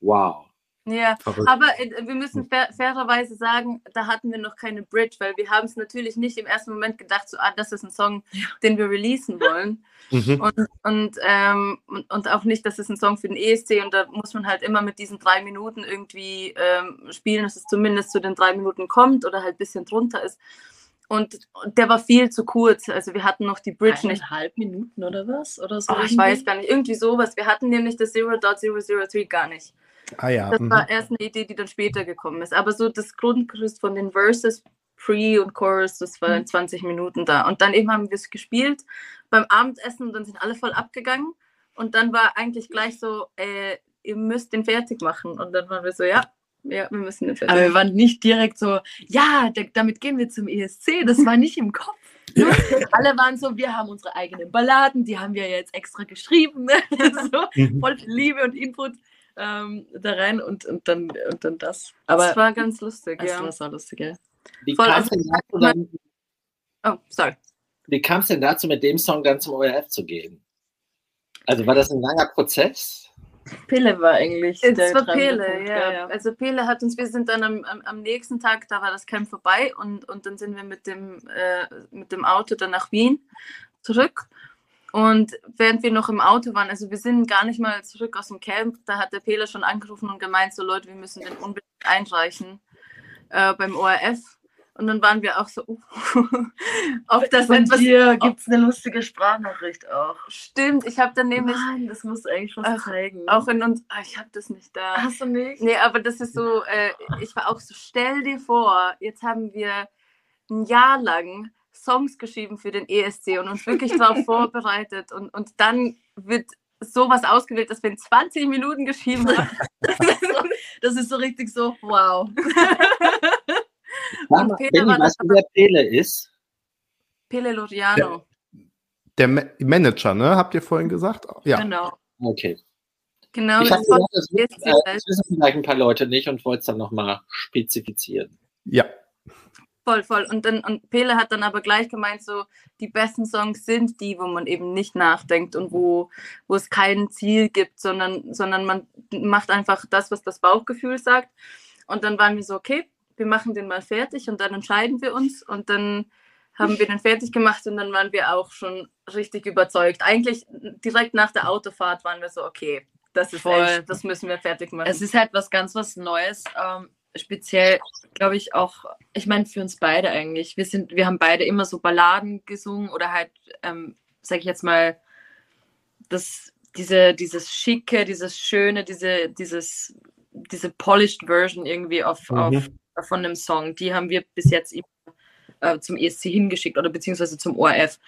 C: Wow.
D: Ja, Verrückt. aber äh, wir müssen fair, fairerweise sagen, da hatten wir noch keine Bridge, weil wir haben es natürlich nicht im ersten Moment gedacht, so, ah, das ist ein Song, den wir releasen wollen. Mhm. Und, und, ähm, und, und, auch nicht, das ist ein Song für den ESC und da muss man halt immer mit diesen drei Minuten irgendwie ähm, spielen, dass es zumindest zu den drei Minuten kommt oder halt ein bisschen drunter ist. Und, der war viel zu kurz. Also wir hatten noch die Bridge
B: nicht. Eineinhalb Minuten oder was? Oder so
D: oh, ich weiß gar nicht. Irgendwie sowas. Wir hatten nämlich das 0.003 gar nicht.
A: Ah ja.
D: Das mhm. war erst eine Idee, die dann später gekommen ist. Aber so das Grundgerüst von den Verses, Pre und Chorus, das war in 20 mhm. Minuten da. Und dann eben haben wir es gespielt beim Abendessen und dann sind alle voll abgegangen. Und dann war eigentlich gleich so, äh, ihr müsst den fertig machen. Und dann waren wir so, ja, ja, wir müssen den fertig
B: machen. Aber wir waren nicht direkt so, ja, damit gehen wir zum ESC. Das war nicht im Kopf. Ja. Alle waren so, wir haben unsere eigenen Balladen, die haben wir jetzt extra geschrieben. so, mhm. voll Liebe und Input ähm, da rein und, und, dann, und dann das.
D: Aber das war ganz lustig,
B: ja. Das war lustig, ja.
C: Wie kam es denn dazu dann,
D: Oh, sorry.
C: Wie kam es denn dazu, mit dem Song dann zum ORF zu gehen? Also war das ein langer Prozess?
B: Pele war eigentlich.
D: Es war Pele, ja. ja. Also Pele hat uns, wir sind dann am, am, am, nächsten Tag, da war das Camp vorbei und, und dann sind wir mit dem, äh, mit dem Auto dann nach Wien zurück. Und während wir noch im Auto waren, also wir sind gar nicht mal zurück aus dem Camp, da hat der Pele schon angerufen und gemeint, so Leute, wir müssen den unbedingt einreichen äh, beim ORF. Und dann waren wir auch so, uh,
B: ob das Von etwas. Hier gibt es eine lustige Sprachnachricht auch.
D: Stimmt, ich habe dann nämlich.
B: Nein, das muss eigentlich was ach, zeigen.
D: Auch in uns. Ach, ich habe das nicht da.
B: Hast du nicht?
D: Nee, aber das ist so, äh, ich war auch so, stell dir vor, jetzt haben wir ein Jahr lang Songs geschrieben für den ESC und uns wirklich darauf vorbereitet und, und dann wird sowas ausgewählt, dass wir in 20 Minuten geschrieben haben.
B: das ist so richtig so, wow.
C: Und Peter Benni, weißt du, wer Pele ist?
D: Pele Loriano.
A: Der, der Manager, ne? Habt ihr vorhin gesagt?
D: Ja. Genau.
C: Okay.
D: Genau,
C: ich das, gesagt, das, wissen, äh, das wissen vielleicht ein paar Leute nicht und wollte es dann nochmal spezifizieren.
A: Ja.
D: Voll, voll. Und, dann, und Pele hat dann aber gleich gemeint, so die besten Songs sind die, wo man eben nicht nachdenkt und wo, wo es kein Ziel gibt, sondern, sondern man macht einfach das, was das Bauchgefühl sagt. Und dann waren wir so, okay, wir machen den mal fertig und dann entscheiden wir uns. Und dann haben wir den fertig gemacht und dann waren wir auch schon richtig überzeugt. Eigentlich direkt nach der Autofahrt waren wir so, okay, das ist Voll. Echt, das müssen wir fertig machen.
B: Es ist halt was ganz was Neues. Ähm, speziell, glaube ich, auch, ich meine, für uns beide eigentlich. Wir sind, wir haben beide immer so Balladen gesungen oder halt, ähm, sag ich jetzt mal, das, diese, dieses Schicke, dieses Schöne, diese, dieses, diese polished Version irgendwie auf, mhm. auf, von einem Song, die haben wir bis jetzt immer äh, zum ESC hingeschickt oder beziehungsweise zum ORF.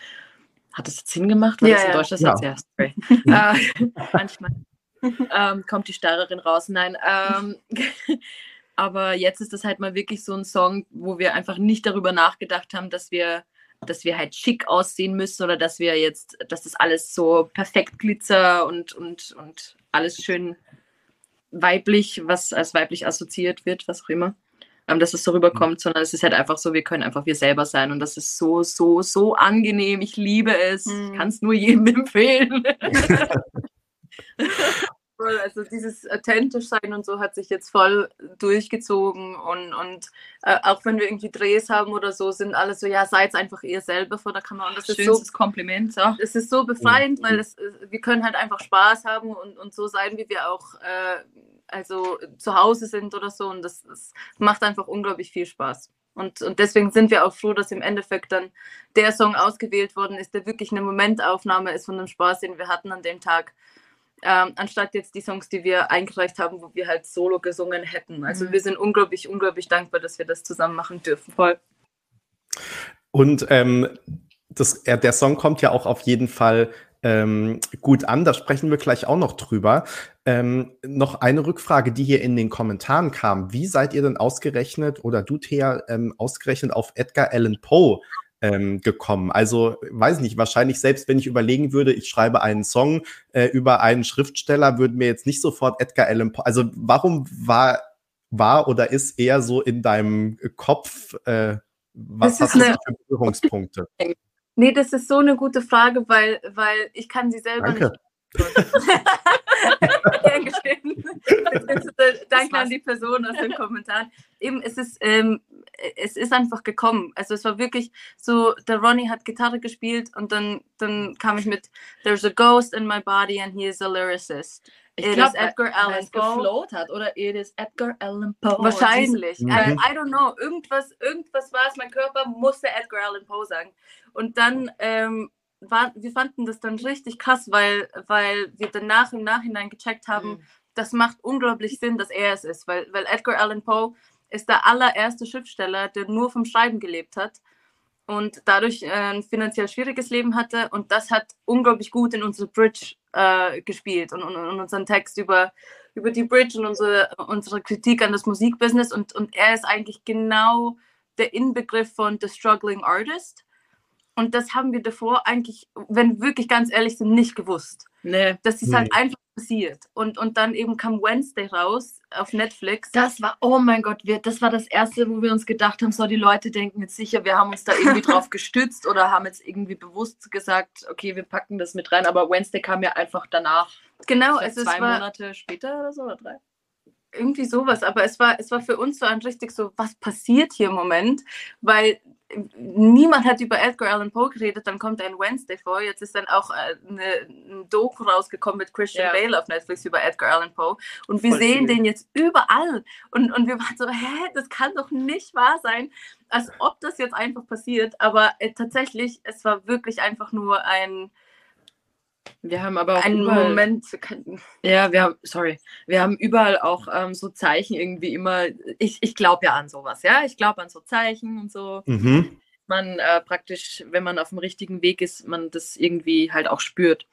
B: Hat das jetzt Sinn gemacht? War ja, das in Deutschland ja. erstes? äh, manchmal ähm, kommt die Starrerin raus. Nein. Ähm, aber jetzt ist das halt mal wirklich so ein Song, wo wir einfach nicht darüber nachgedacht haben, dass wir, dass wir halt schick aussehen müssen oder dass wir jetzt, dass das alles so perfekt glitzer und, und, und alles schön weiblich, was als weiblich assoziiert wird, was auch immer, ähm, dass es so rüberkommt, mhm. sondern es ist halt einfach so, wir können einfach wir selber sein und das ist so, so, so angenehm. Ich liebe es. Mhm. Ich kann es nur jedem empfehlen.
D: voll. Also dieses authentisch sein und so hat sich jetzt voll durchgezogen und, und äh, auch wenn wir irgendwie Drehs haben oder so, sind alle so, ja, seid einfach ihr selber vor der Kamera. Und das
B: Schönstes ist so Kompliment. Ja.
D: Es ist so befreiend, weil es, wir können halt einfach Spaß haben und, und so sein, wie wir auch äh, also zu Hause sind oder so. Und das, das macht einfach unglaublich viel Spaß. Und, und deswegen sind wir auch froh, dass im Endeffekt dann der Song ausgewählt worden ist, der wirklich eine Momentaufnahme ist von dem Spaß, den wir hatten an dem Tag ähm, anstatt jetzt die Songs, die wir eingereicht haben, wo wir halt solo gesungen hätten. Also mhm. wir sind unglaublich, unglaublich dankbar, dass wir das zusammen machen dürfen. Voll.
A: Und ähm, das, äh, der Song kommt ja auch auf jeden Fall ähm, gut an. Da sprechen wir gleich auch noch drüber. Ähm, noch eine Rückfrage, die hier in den Kommentaren kam. Wie seid ihr denn ausgerechnet oder du, Thea, ähm, ausgerechnet auf Edgar Allan Poe ähm, gekommen. Also weiß nicht, wahrscheinlich selbst wenn ich überlegen würde, ich schreibe einen Song äh, über einen Schriftsteller, würden mir jetzt nicht sofort Edgar Allan Poe. Also warum war war oder ist eher so in deinem Kopf? Äh, was hast du für Berührungspunkte?
D: Nee, das ist so eine gute Frage, weil, weil ich kann sie selber Danke. nicht Danke an die Person aus den Kommentaren. Eben, es ist, ähm, es ist einfach gekommen. Also es war wirklich so, der Ronnie hat Gitarre gespielt und dann, dann kam ich mit There's a ghost in my body and he is a lyricist.
B: Ich glaube, Edgar Allan Poe geflowt hat oder it is Edgar Allan Poe.
D: Wahrscheinlich. Mhm. I, I, don't know. Irgendwas, irgendwas war es. Mein Körper musste Edgar Allan Poe sagen. Und dann ähm, war, wir fanden das dann richtig krass, weil, weil wir dann nach im Nachhinein gecheckt haben, mhm. das macht unglaublich Sinn, dass er es ist, weil, weil Edgar Allan Poe ist der allererste Schriftsteller, der nur vom Schreiben gelebt hat und dadurch äh, ein finanziell schwieriges Leben hatte und das hat unglaublich gut in unsere Bridge äh, gespielt und, und, und, unseren Text über, über die Bridge und unsere, unsere Kritik an das Musikbusiness und, und er ist eigentlich genau der Inbegriff von The Struggling Artist und das haben wir davor eigentlich, wenn wir wirklich ganz ehrlich sind, nicht gewusst. Nee. Das ist halt nee. halt einfach passiert. Und, und dann eben kam Wednesday raus auf Netflix.
B: Das war, oh mein Gott, wir, das war das erste, wo wir uns gedacht haben, so die Leute denken jetzt sicher, wir haben uns da irgendwie drauf gestützt oder haben jetzt irgendwie bewusst gesagt, okay, wir packen das mit rein. Aber Wednesday kam ja einfach danach.
D: Genau, also
B: zwei war, Monate später oder so oder drei
D: irgendwie sowas, aber es war, es war für uns so ein richtig so, was passiert hier im Moment, weil niemand hat über Edgar Allan Poe geredet, dann kommt ein Wednesday vor. Jetzt ist dann auch äh, eine, ein Doku rausgekommen mit Christian ja. Bale auf Netflix über Edgar Allan Poe. Und wir Voll sehen viel. den jetzt überall. Und, und wir waren so, hä, das kann doch nicht wahr sein, als ob das jetzt einfach passiert. Aber äh, tatsächlich, es war wirklich einfach nur ein,
B: wir haben aber auch
D: einen überall, Moment.
B: Ja, wir haben, sorry, wir haben überall auch ähm, so Zeichen irgendwie immer. Ich, ich glaube ja an sowas, ja. Ich glaube an so Zeichen und so. Mhm. Man äh, praktisch, wenn man auf dem richtigen Weg ist, man das irgendwie halt auch spürt.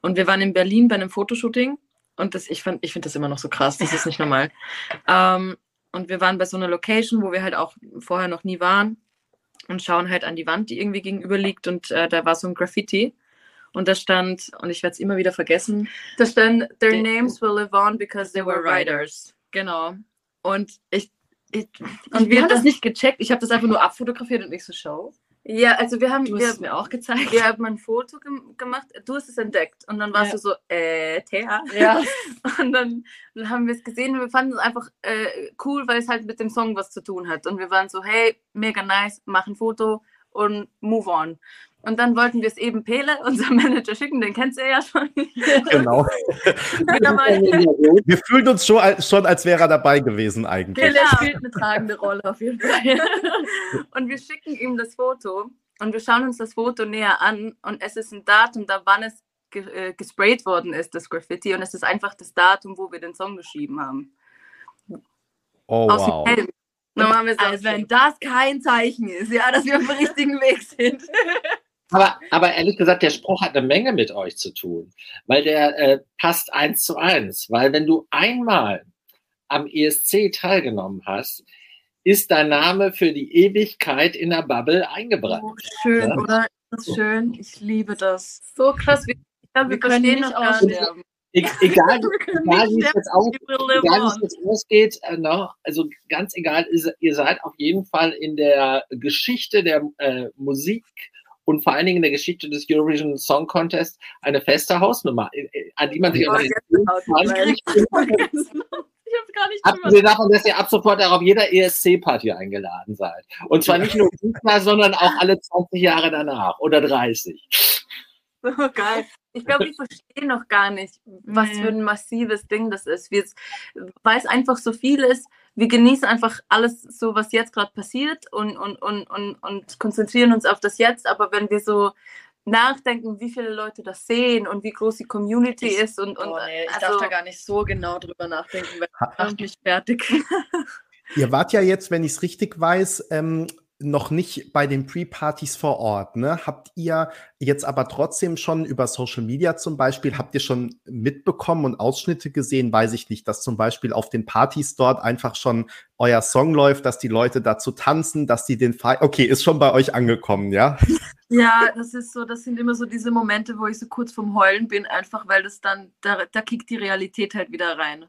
B: Und wir waren in Berlin bei einem Fotoshooting und das, ich, ich finde das immer noch so krass, das ist nicht normal. Ähm, und wir waren bei so einer Location, wo wir halt auch vorher noch nie waren und schauen halt an die Wand, die irgendwie gegenüber liegt und äh, da war so ein Graffiti. Und da stand, und ich werde es immer wieder vergessen,
D: da stand, their names will live on because they were writers.
B: Genau. Und ich, ich und wir haben das nicht gecheckt. Ich habe das einfach nur abfotografiert und nicht so show.
D: Ja, also wir haben.
B: Du hast es mir auch gezeigt.
D: Wir haben ein Foto gem gemacht, du hast es entdeckt und dann warst
B: Ja.
D: du so, äh, Thea.
B: Ja.
D: Und dann, dann haben wir es gesehen und wir fanden es einfach äh, cool, weil es halt mit dem Song was zu tun hat. Und wir waren so, hey, mega nice, mach ein Foto und move on. Und dann wollten wir es eben Pele, unserem Manager, schicken, den kennst du ja schon.
A: Genau. Wir fühlen uns schon, als- schon, als wäre er dabei gewesen eigentlich.
B: Pele spielt eine tragende Rolle auf jeden Fall.
D: und wir schicken ihm das Foto und wir schauen uns das Foto näher an und es ist ein Datum, da wann es ge äh, gesprayt worden ist, das Graffiti. Und es ist einfach das Datum, wo wir den Song geschrieben haben.
A: Oh,
D: Aus
A: wow.
D: dem Helm. Dann waren wir so,
B: Als wenn das kein Zeichen ist, ja, dass wir auf dem richtigen Weg sind.
C: Aber, aber ehrlich gesagt, der Spruch hat eine Menge mit euch zu tun, weil der äh, passt eins zu eins. Weil wenn du einmal am ESC teilgenommen hast, ist dein Name für die Ewigkeit in der Bubble eingebrannt.
B: Oh, schön,
C: Ja.
B: oder? Das ist schön. Ich liebe das.
D: so krass. Wir, glaube, wir,
B: Wir können
D: verstehen
B: nicht aussterben.
C: E egal, egal wie es jetzt aus, egal, wie es ausgeht, äh, ne? also ganz egal, ist, ihr seid auf jeden Fall in der Geschichte der äh, Musik und vor allen Dingen in der Geschichte des Eurovision Song Contest eine feste Hausnummer, äh, äh, an die man sich
D: Oh,
B: Ich nicht drüber
C: Abgesehen davon, dass ihr ab sofort auch auf jeder ESC-Party eingeladen seid. Und zwar nicht nur diesmal, sondern auch alle 20 Jahre danach oder 30.
D: So geil. Ich glaube, wir verstehen noch gar nicht, was
B: Nee.
D: für ein massives Ding das ist. Wir, weil es einfach so viel ist, wir genießen einfach alles so, was jetzt gerade passiert und, und, und, und, und konzentrieren uns auf das Jetzt. Aber wenn wir so nachdenken, wie viele Leute das sehen und wie groß die Community
B: Ich-
D: ist und, und
B: Oh, nee, ich
D: also,
B: darf da gar nicht so genau drüber nachdenken, weil das macht mich fertig.
A: Ihr wart ja jetzt, wenn ich es richtig weiß, ähm, noch nicht bei den Pre-Partys vor Ort. Ne? Habt ihr jetzt aber trotzdem schon über Social Media zum Beispiel, habt ihr schon mitbekommen und Ausschnitte gesehen, weiß ich nicht, dass zum Beispiel auf den Partys dort einfach schon euer Song läuft, dass die Leute dazu tanzen, dass die den Fe Okay, ist schon bei euch angekommen, ja?
B: Ja, das ist so, das sind immer so diese Momente, wo ich so kurz vom Heulen bin, einfach weil das dann, da, da kickt die Realität halt wieder rein.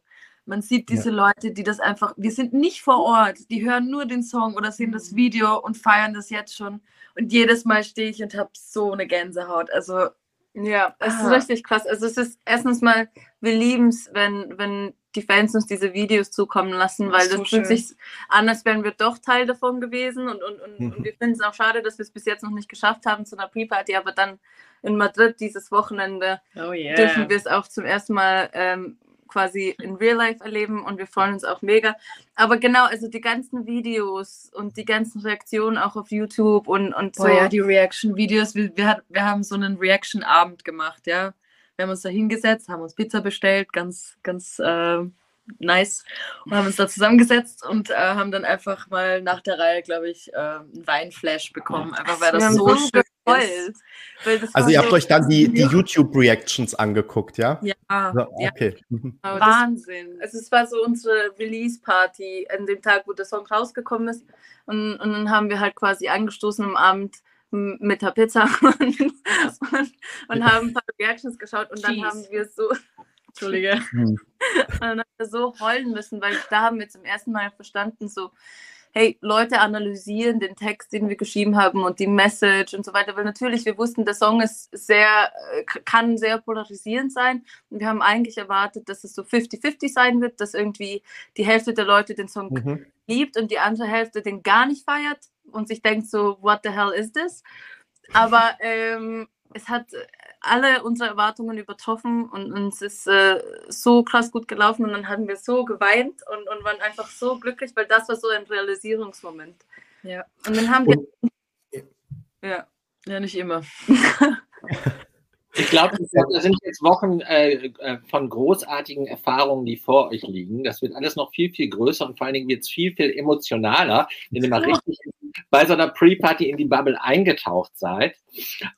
B: Man sieht diese Leute, die das einfach, wir sind nicht vor Ort, die hören nur den Song oder sehen das Video und feiern das jetzt schon. Und jedes Mal stehe ich und habe so eine Gänsehaut. Also,
D: Ja, es
B: Ah.
D: ist richtig krass. Also es ist erstens mal, wir lieben es, wenn, wenn die Fans uns diese Videos zukommen lassen, weil
B: So
D: das fühlt
B: schön.
D: sich an, als wären wir doch Teil davon gewesen und, und, und,
A: Mhm.
D: und wir finden es auch schade, dass wir es bis jetzt noch nicht geschafft haben zu einer Pre-Party, aber dann in Madrid dieses Wochenende
B: oh yeah.
D: dürfen wir es auch zum ersten Mal ähm, quasi in Real Life erleben und wir freuen uns auch mega. Aber genau, also die ganzen Videos und die ganzen Reaktionen auch auf YouTube und, und so.
B: Boah, ja, die Reaction-Videos. Wir, wir, wir haben so einen Reaction-Abend gemacht, ja. Wir haben uns da hingesetzt, haben uns Pizza bestellt, ganz, ganz äh, nice. Und haben uns da zusammengesetzt und äh, haben dann einfach mal nach der Reihe, glaube ich, äh, einen Weinflash bekommen. Einfach weil das so schön
D: das
A: Also ihr habt
D: so-
A: euch dann die, die YouTube-Reactions angeguckt, ja?
B: Ja,
A: So,
B: ja.
A: okay.
D: Das-
B: Wahnsinn.
D: Also es war so unsere Release-Party an dem Tag, wo der Song rausgekommen ist. Und, und dann haben wir halt quasi angestoßen am Abend mit der Pizza und, und, und haben ein paar Reactions geschaut und dann
B: Cheese.
D: haben wir so,
B: Entschuldige.
A: Hm.
D: und dann haben wir so heulen müssen, weil da haben wir zum ersten Mal verstanden, so, hey, Leute analysieren den Text, den wir geschrieben haben und die Message und so weiter. Weil natürlich, wir wussten, der Song ist sehr, äh, kann sehr polarisierend sein. Und wir haben eigentlich erwartet, dass es so 50-50 sein wird, dass irgendwie die Hälfte der Leute den Song
A: Mhm.
D: liebt und die andere Hälfte den gar nicht feiert und sich denkt so, what the hell is this? Aber ähm, es hat alle unsere Erwartungen übertroffen und uns ist äh, so krass gut gelaufen und dann haben wir so geweint und, und waren einfach so glücklich, weil das war so ein Realisierungsmoment.
B: Ja.
D: Und dann haben wir,
A: Und
D: ja,
B: Ja, nicht immer.
C: Ich glaube, das sind jetzt Wochen äh, äh, von großartigen Erfahrungen, die vor euch liegen. Das wird alles noch viel, viel größer und vor allen Dingen wird es viel, viel emotionaler, wenn ihr mal richtig bei so einer Pre-Party in die Bubble eingetaucht seid.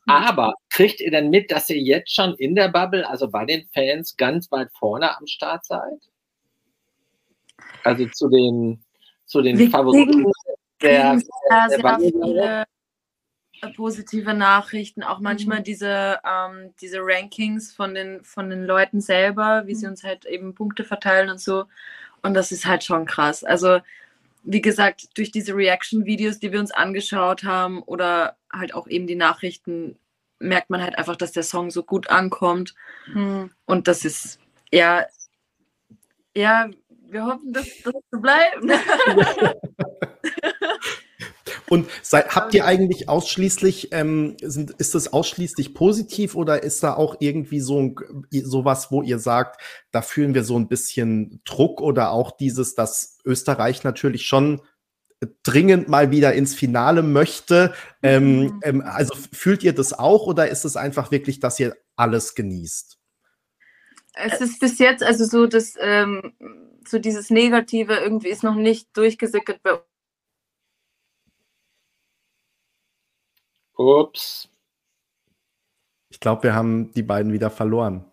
C: Aber kriegt ihr denn mit, dass ihr jetzt schon in der Bubble, also bei den Fans, ganz weit vorne am Start seid? Also zu den, zu den Favoriten der,
B: kriegen sehr,
C: der
B: sehr
C: Bubble?
B: viele äh, positive Nachrichten, auch manchmal diese, ähm, diese Rankings von den, von den Leuten selber, wie sie uns halt eben Punkte verteilen und so. Und das ist halt schon krass. Also, wie gesagt, durch diese Reaction-Videos, die wir uns angeschaut haben oder halt auch eben die Nachrichten, merkt man halt einfach, dass der Song so gut ankommt.
D: Hm.
B: Und das ist, ja, ja, wir hoffen, dass das so bleibt.
A: Und sei, habt ihr eigentlich ausschließlich, ähm, sind, ist das ausschließlich positiv oder ist da auch irgendwie so ein, sowas, wo ihr sagt, da fühlen wir so ein bisschen Druck oder auch dieses, dass Österreich natürlich schon dringend mal wieder ins Finale möchte. Ähm,
B: Mhm.
A: ähm, also fühlt ihr das auch oder ist es einfach wirklich, dass ihr alles genießt?
D: Es ist bis jetzt, also so das, ähm, so dieses Negative irgendwie ist noch nicht durchgesickert bei
C: Ups.
A: Ich glaube, wir haben die beiden wieder verloren.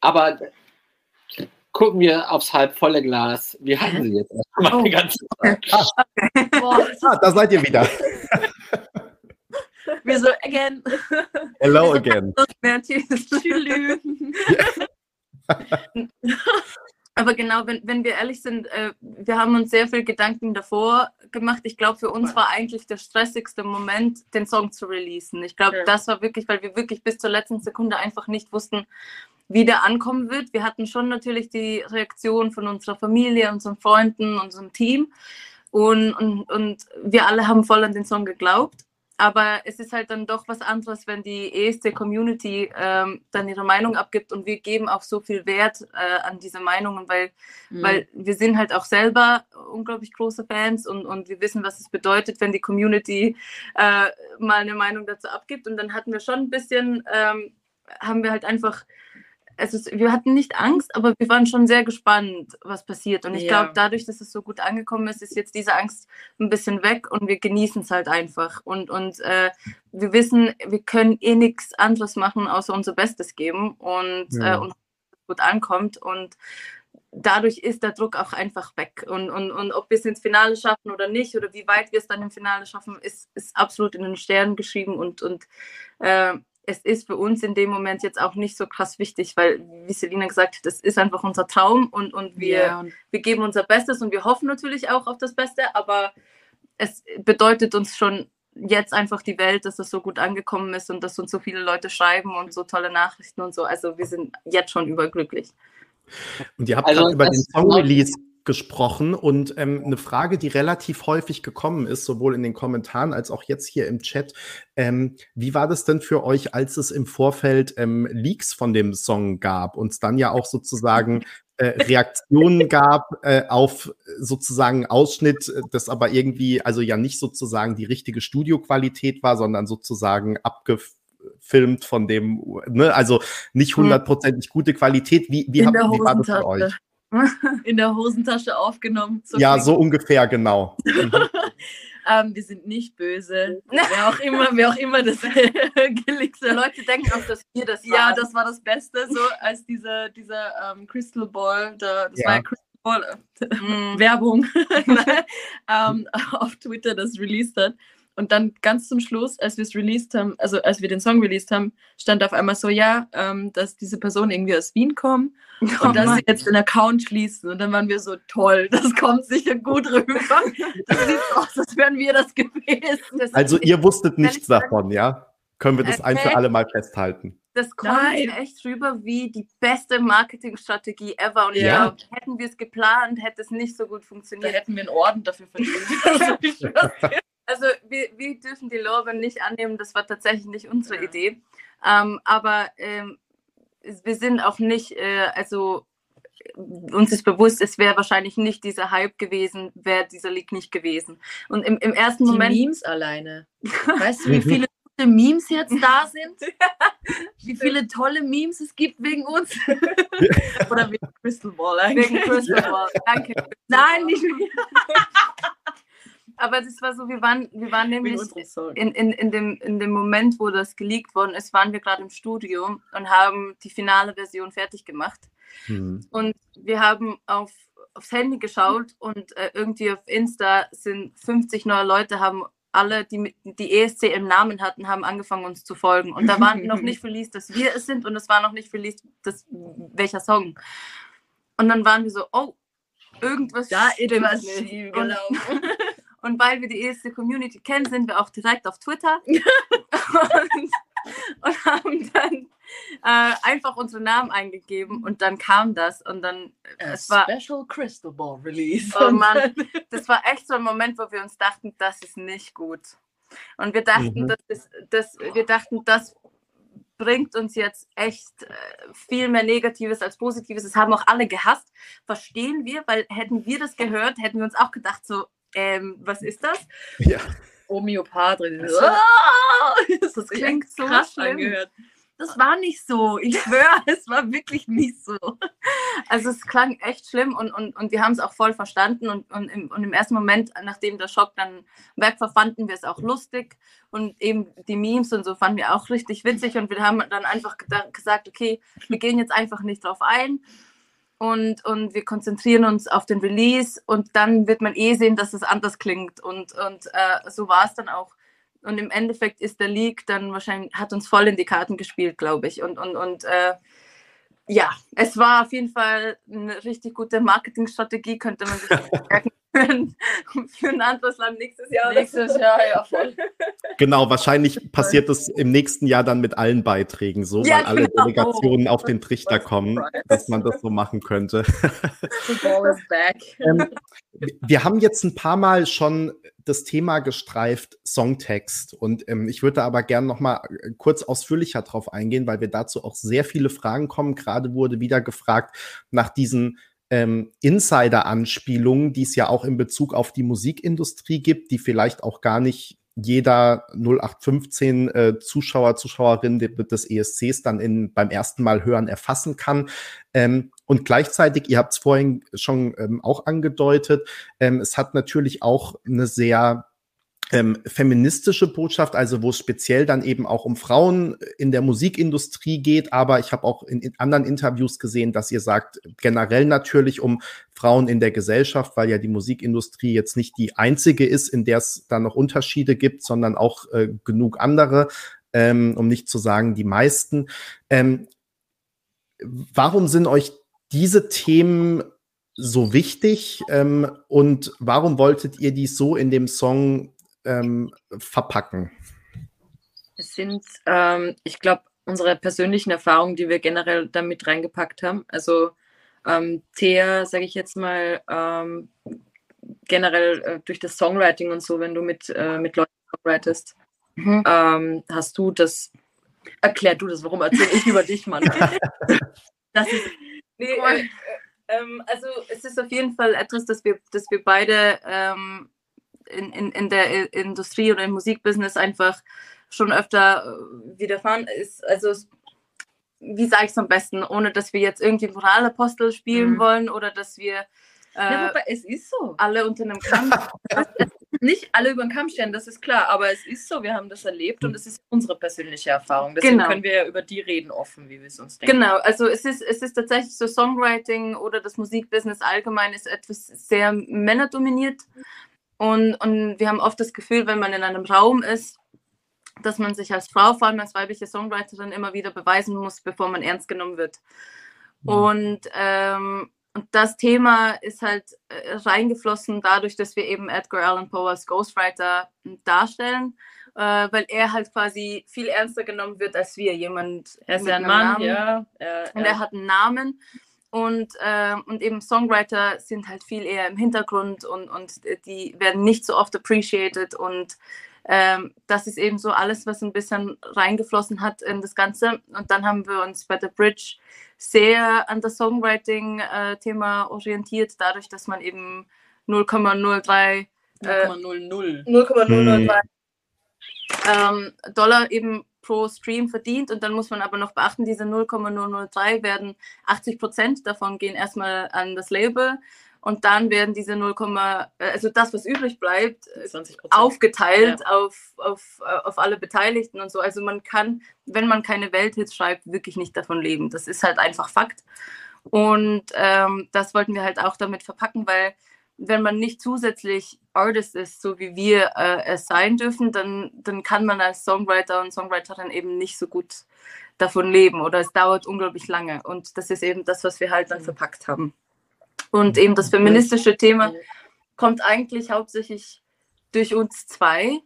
C: Aber gucken wir aufs halb volle Glas. Wir hatten sie jetzt erstmal
B: Oh.
C: die ganze Zeit.
A: Ah, da seid ihr wieder.
B: wir so, again.
A: Hello again.
D: Tschüss. Aber genau, wenn, wenn wir ehrlich sind, äh, wir haben uns sehr viel Gedanken davor gemacht. Ich glaube, für uns war eigentlich der stressigste Moment, den Song zu releasen. Ich glaube,
B: Ja.
D: das war wirklich, weil wir wirklich bis zur letzten Sekunde einfach nicht wussten, wie der ankommen wird. Wir hatten schon natürlich die Reaktion von unserer Familie, unseren Freunden, unserem Team. Und, und, und wir alle haben voll an den Song geglaubt. Aber es ist halt dann doch was anderes, wenn die erste Community ähm, dann ihre Meinung abgibt und wir geben auch so viel Wert äh, an diese Meinungen, weil,
B: Mhm.
D: weil wir sind halt auch selber unglaublich große Fans und, und wir wissen, was es bedeutet, wenn die Community äh, mal eine Meinung dazu abgibt. Und dann hatten wir schon ein bisschen, ähm, haben wir halt einfach, also wir hatten nicht Angst, aber wir waren schon sehr gespannt, was passiert. Und ich
B: Ja.
D: glaube, dadurch, dass es so gut angekommen ist, ist jetzt diese Angst ein bisschen weg und wir genießen es halt einfach. Und, und äh, wir wissen, wir können eh nichts anderes machen, außer unser Bestes geben und,
A: Ja.
D: äh, und gut ankommt. Und dadurch ist der Druck auch einfach weg. Und, und, und ob wir es ins Finale schaffen oder nicht, oder wie weit wir es dann im Finale schaffen, ist, ist absolut in den Sternen geschrieben. Und, und äh, es ist für uns in dem Moment jetzt auch nicht so krass wichtig, weil, wie Selina gesagt hat, das ist einfach unser Traum und, und wir,
B: und
D: wir geben unser Bestes und wir hoffen natürlich auch auf das Beste, aber es bedeutet uns schon jetzt einfach die Welt, dass das so gut angekommen ist und dass uns so viele Leute schreiben und so tolle Nachrichten und so. Also wir sind jetzt schon überglücklich.
A: Und ihr habt
C: Also,
A: gerade über den Song-Release gesprochen und ähm, eine Frage, die relativ häufig gekommen ist, sowohl in den Kommentaren als auch jetzt hier im Chat. Ähm, wie war das denn für euch, als es im Vorfeld ähm, Leaks von dem Song gab und es dann ja auch sozusagen äh, Reaktionen gab äh, auf sozusagen Ausschnitt, äh, das aber irgendwie, also ja nicht sozusagen die richtige Studioqualität war, sondern sozusagen abgefilmt von dem, ne, also nicht
D: Hm.
A: hundertprozentig gute Qualität. Wie, wie, habt, wie war das für euch?
B: In der Hosentasche aufgenommen.
A: ja,
B: klingt-
A: so ungefähr, genau.
B: Ähm, wir sind nicht böse. Wer auch immer, wer auch immer das hat.
D: Leute denken auch, dass wir das
B: Ja, das war das Beste, so als dieser, dieser ähm, Crystal Ball, da, das
A: Ja.
B: war ja Crystal Ball, äh,
D: Mm.
B: Werbung ähm, auf Twitter das released hat. Und dann ganz zum Schluss, als wir es released haben, also als wir den Song released haben, stand auf einmal so, ja, ähm, dass diese Person irgendwie aus Wien kommt
D: Oh
B: und dass
D: Mann.
B: sie jetzt den Account schließen. Und dann waren wir so, toll, das kommt sicher gut rüber. Das sieht so aus, als wären wir das gewesen.
D: Das-
A: Also ihr wusstet nichts davon, ja? Können wir das ein für
D: Okay.
A: alle Mal festhalten?
D: das kommt
B: Nein.
D: echt rüber wie die beste Marketingstrategie ever. Und ich
A: Ja.
D: glaube, hätten wir es geplant, hätte es nicht so gut
B: Da
D: funktioniert.
B: hätten wir einen Orden dafür verdient. Also,
D: wir, wir dürfen die Lorbeeren nicht annehmen, das war tatsächlich nicht unsere Idee. Ähm, aber ähm, wir sind auch nicht, äh, also uns ist bewusst, es wäre wahrscheinlich nicht dieser Hype gewesen, wäre dieser Leak nicht gewesen. Und im, im ersten
B: Die
D: Moment,
B: Memes alleine. Weißt du, wie viele gute Memes jetzt da sind? Wie viele tolle Memes es gibt wegen uns? Oder wegen Crystal Ball eigentlich?
D: wegen Crystal Ball, danke.
B: Nein, nicht
D: aber das war so, wir waren, wir waren nämlich in, in, in, dem, in dem Moment, wo das geleakt worden ist, waren wir gerade im Studio und haben die finale Version fertig gemacht. Mhm. Und wir haben auf, aufs Handy geschaut und äh, irgendwie auf Insta sind 50 neue Leute, haben alle, die die ESC im Namen hatten, haben angefangen, uns zu folgen. Und da war noch nicht released, dass wir es sind und es war noch nicht released, dass, welcher Song. Und dann waren wir so, oh, irgendwas
B: da ist was schief gelaufen.
D: Und, weil wir die ESC Community kennen, sind wir auch direkt auf Twitter und, und, haben dann äh, einfach unsere Namen eingegeben und dann kam das und dann
B: A es war Special Crystal Ball Release.
D: Oh Mann, das war echt so ein Moment, wo wir uns dachten, das ist nicht gut. Und wir dachten, mhm. das ist, das, wir dachten, das bringt uns jetzt echt äh, viel mehr Negatives als Positives. Das haben auch alle gehasst. Verstehen wir, weil hätten wir das gehört, hätten wir uns auch gedacht, so, ähm, was ist das?
A: Ja.
B: Homöopath drin.
D: Das, das, das klingt so krass schlimm. angehört. Das war nicht so. Ich schwöre, es war wirklich nicht so. Also es klang echt schlimm und, und, und wir haben es auch voll verstanden und, und, im, und im ersten Moment, nachdem der Schock dann weg war, fanden wir es auch lustig und eben die Memes und so fanden wir auch richtig witzig und wir haben dann einfach gesagt, okay, wir gehen jetzt einfach nicht drauf ein und, und wir konzentrieren uns auf den Release und dann wird man eh sehen, dass es anders klingt und, und äh, so war es dann auch. Und im Endeffekt ist der League dann wahrscheinlich, hat uns voll in die Karten gespielt, glaube ich. Und, und, und äh, ja, es war auf jeden Fall eine richtig gute Marketingstrategie, könnte man sich merken für ein anderes Land nächstes Jahr.
B: Nächstes Jahr, ja, voll.
A: Genau, wahrscheinlich passiert es im nächsten Jahr dann mit allen Beiträgen so, ja, weil alle genau. Delegationen auf den Trichter kommen, dass man das so machen könnte. ähm, wir haben jetzt ein paar Mal schon das Thema gestreift, Songtext. Und ähm, ich würde aber gerne noch mal äh, kurz ausführlicher drauf eingehen, weil wir dazu auch sehr viele Fragen kommen. Gerade wurde wieder gefragt nach diesen ähm, Insider-Anspielungen, die es ja auch in Bezug auf die Musikindustrie gibt, die vielleicht auch gar nicht jeder 0815 äh, Zuschauer, Zuschauerin des ESCs dann in, beim ersten Mal hören erfassen kann. Ähm, und gleichzeitig, ihr habt es vorhin schon ähm, auch angedeutet, ähm, es hat natürlich auch eine sehr ähm, feministische Botschaft, also wo es speziell dann eben auch um Frauen in der Musikindustrie geht. Aber ich habe auch in, in, anderen Interviews gesehen, dass ihr sagt, generell natürlich um Frauen in der Gesellschaft, weil ja die Musikindustrie jetzt nicht die einzige ist, in der es da noch Unterschiede gibt, sondern auch äh, genug andere, ähm, um nicht zu sagen die meisten. Ähm, warum sind euch diese Themen so wichtig ähm, und warum wolltet ihr die so in dem Song ähm, verpacken?
B: Es sind, ähm, ich glaube, unsere persönlichen Erfahrungen, die wir generell damit reingepackt haben. Also ähm, Thea, sage ich jetzt mal, ähm, generell äh, durch das Songwriting und so, wenn du mit, äh, mit Leuten songwritest, mhm. ähm, hast du das, erklär du das, warum erzähle ich über dich, Mann?
D: das ist, nee, äh, äh, ähm, also es ist auf jeden Fall etwas, das wir, das wir beide ähm, in, in, in der Industrie oder im Musikbusiness einfach schon öfter äh, widerfahren ist. Also wie sage ich es am besten, ohne dass wir jetzt irgendwie Moralapostel spielen mhm. wollen oder dass wir
B: äh, ja, aber es ist so.
D: alle unter einem Kamm.
B: nicht alle über den Kamm stellen, das ist klar, aber es ist so, wir haben das erlebt und es ist unsere persönliche Erfahrung. Deswegen genau. können wir ja über die reden offen, wie wir es uns denken.
D: Genau, also es ist, es ist tatsächlich so, Songwriting oder das Musikbusiness allgemein ist etwas sehr männerdominiert. Und, und wir haben oft das Gefühl, wenn man in einem Raum ist, dass man sich als Frau, vor allem als weibliche Songwriterin, immer wieder beweisen muss, bevor man ernst genommen wird. Mhm. Und, ähm, und das Thema ist halt äh, reingeflossen dadurch, dass wir eben Edgar Allan Poe als Ghostwriter darstellen, äh, weil er halt quasi viel ernster genommen wird als wir. Jemand,
B: er ist ja ein Mann,
D: Namen. ja. und er hat einen Namen. Und, äh, und eben Songwriter sind halt viel eher im Hintergrund und, und die werden nicht so oft appreciated. Und ähm, das ist eben so alles, was ein bisschen reingeflossen hat in das Ganze. Und dann haben wir uns bei The Bridge sehr an das Songwriting-Thema äh, orientiert, dadurch, dass man eben 0,03
B: 0,00
D: 0,003 ähm, Dollar eben pro Stream verdient und dann muss man aber noch beachten, diese 0,003 werden 80 Prozent davon gehen erstmal an das Label und dann werden diese 0, also das, was übrig bleibt, 20%. aufgeteilt ja. auf, auf, auf alle Beteiligten und so. Also man kann, wenn man keine Welthits schreibt, wirklich nicht davon leben. Das ist halt einfach Fakt. Und ähm, das wollten wir halt auch damit verpacken, weil wenn man nicht zusätzlich Artist ist, so wie wir äh, es sein dürfen, dann, dann kann man als Songwriter und Songwriterin eben nicht so gut davon leben oder es dauert unglaublich lange. Und das ist eben das, was wir halt dann verpackt haben. Und eben das feministische Thema kommt eigentlich hauptsächlich durch uns zwei,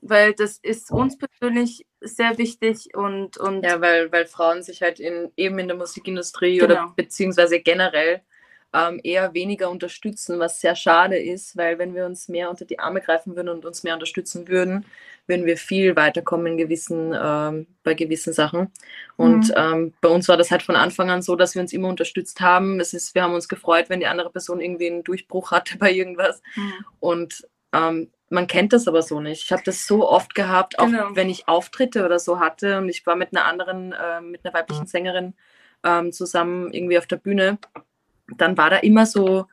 D: weil das ist uns persönlich sehr wichtig und, und
B: ja, weil, weil Frauen sich halt in, eben in der Musikindustrie genau. oder beziehungsweise generell ähm, eher weniger unterstützen, was sehr schade ist, weil wenn wir uns mehr unter die Arme greifen würden und uns mehr unterstützen würden, würden wir viel weiterkommen in gewissen, ähm, bei gewissen Sachen. Und mhm. ähm, bei uns war das halt von Anfang an so, dass wir uns immer unterstützt haben. Es ist, wir haben uns gefreut, wenn die andere Person irgendwie einen Durchbruch hatte bei irgendwas. Mhm. Und ähm, man kennt das aber so nicht. Ich habe das so oft gehabt, auch genau. wenn ich Auftritte oder so hatte und ich war mit einer anderen, äh, mit einer weiblichen Sängerin ähm, zusammen irgendwie auf der Bühne dann war da immer so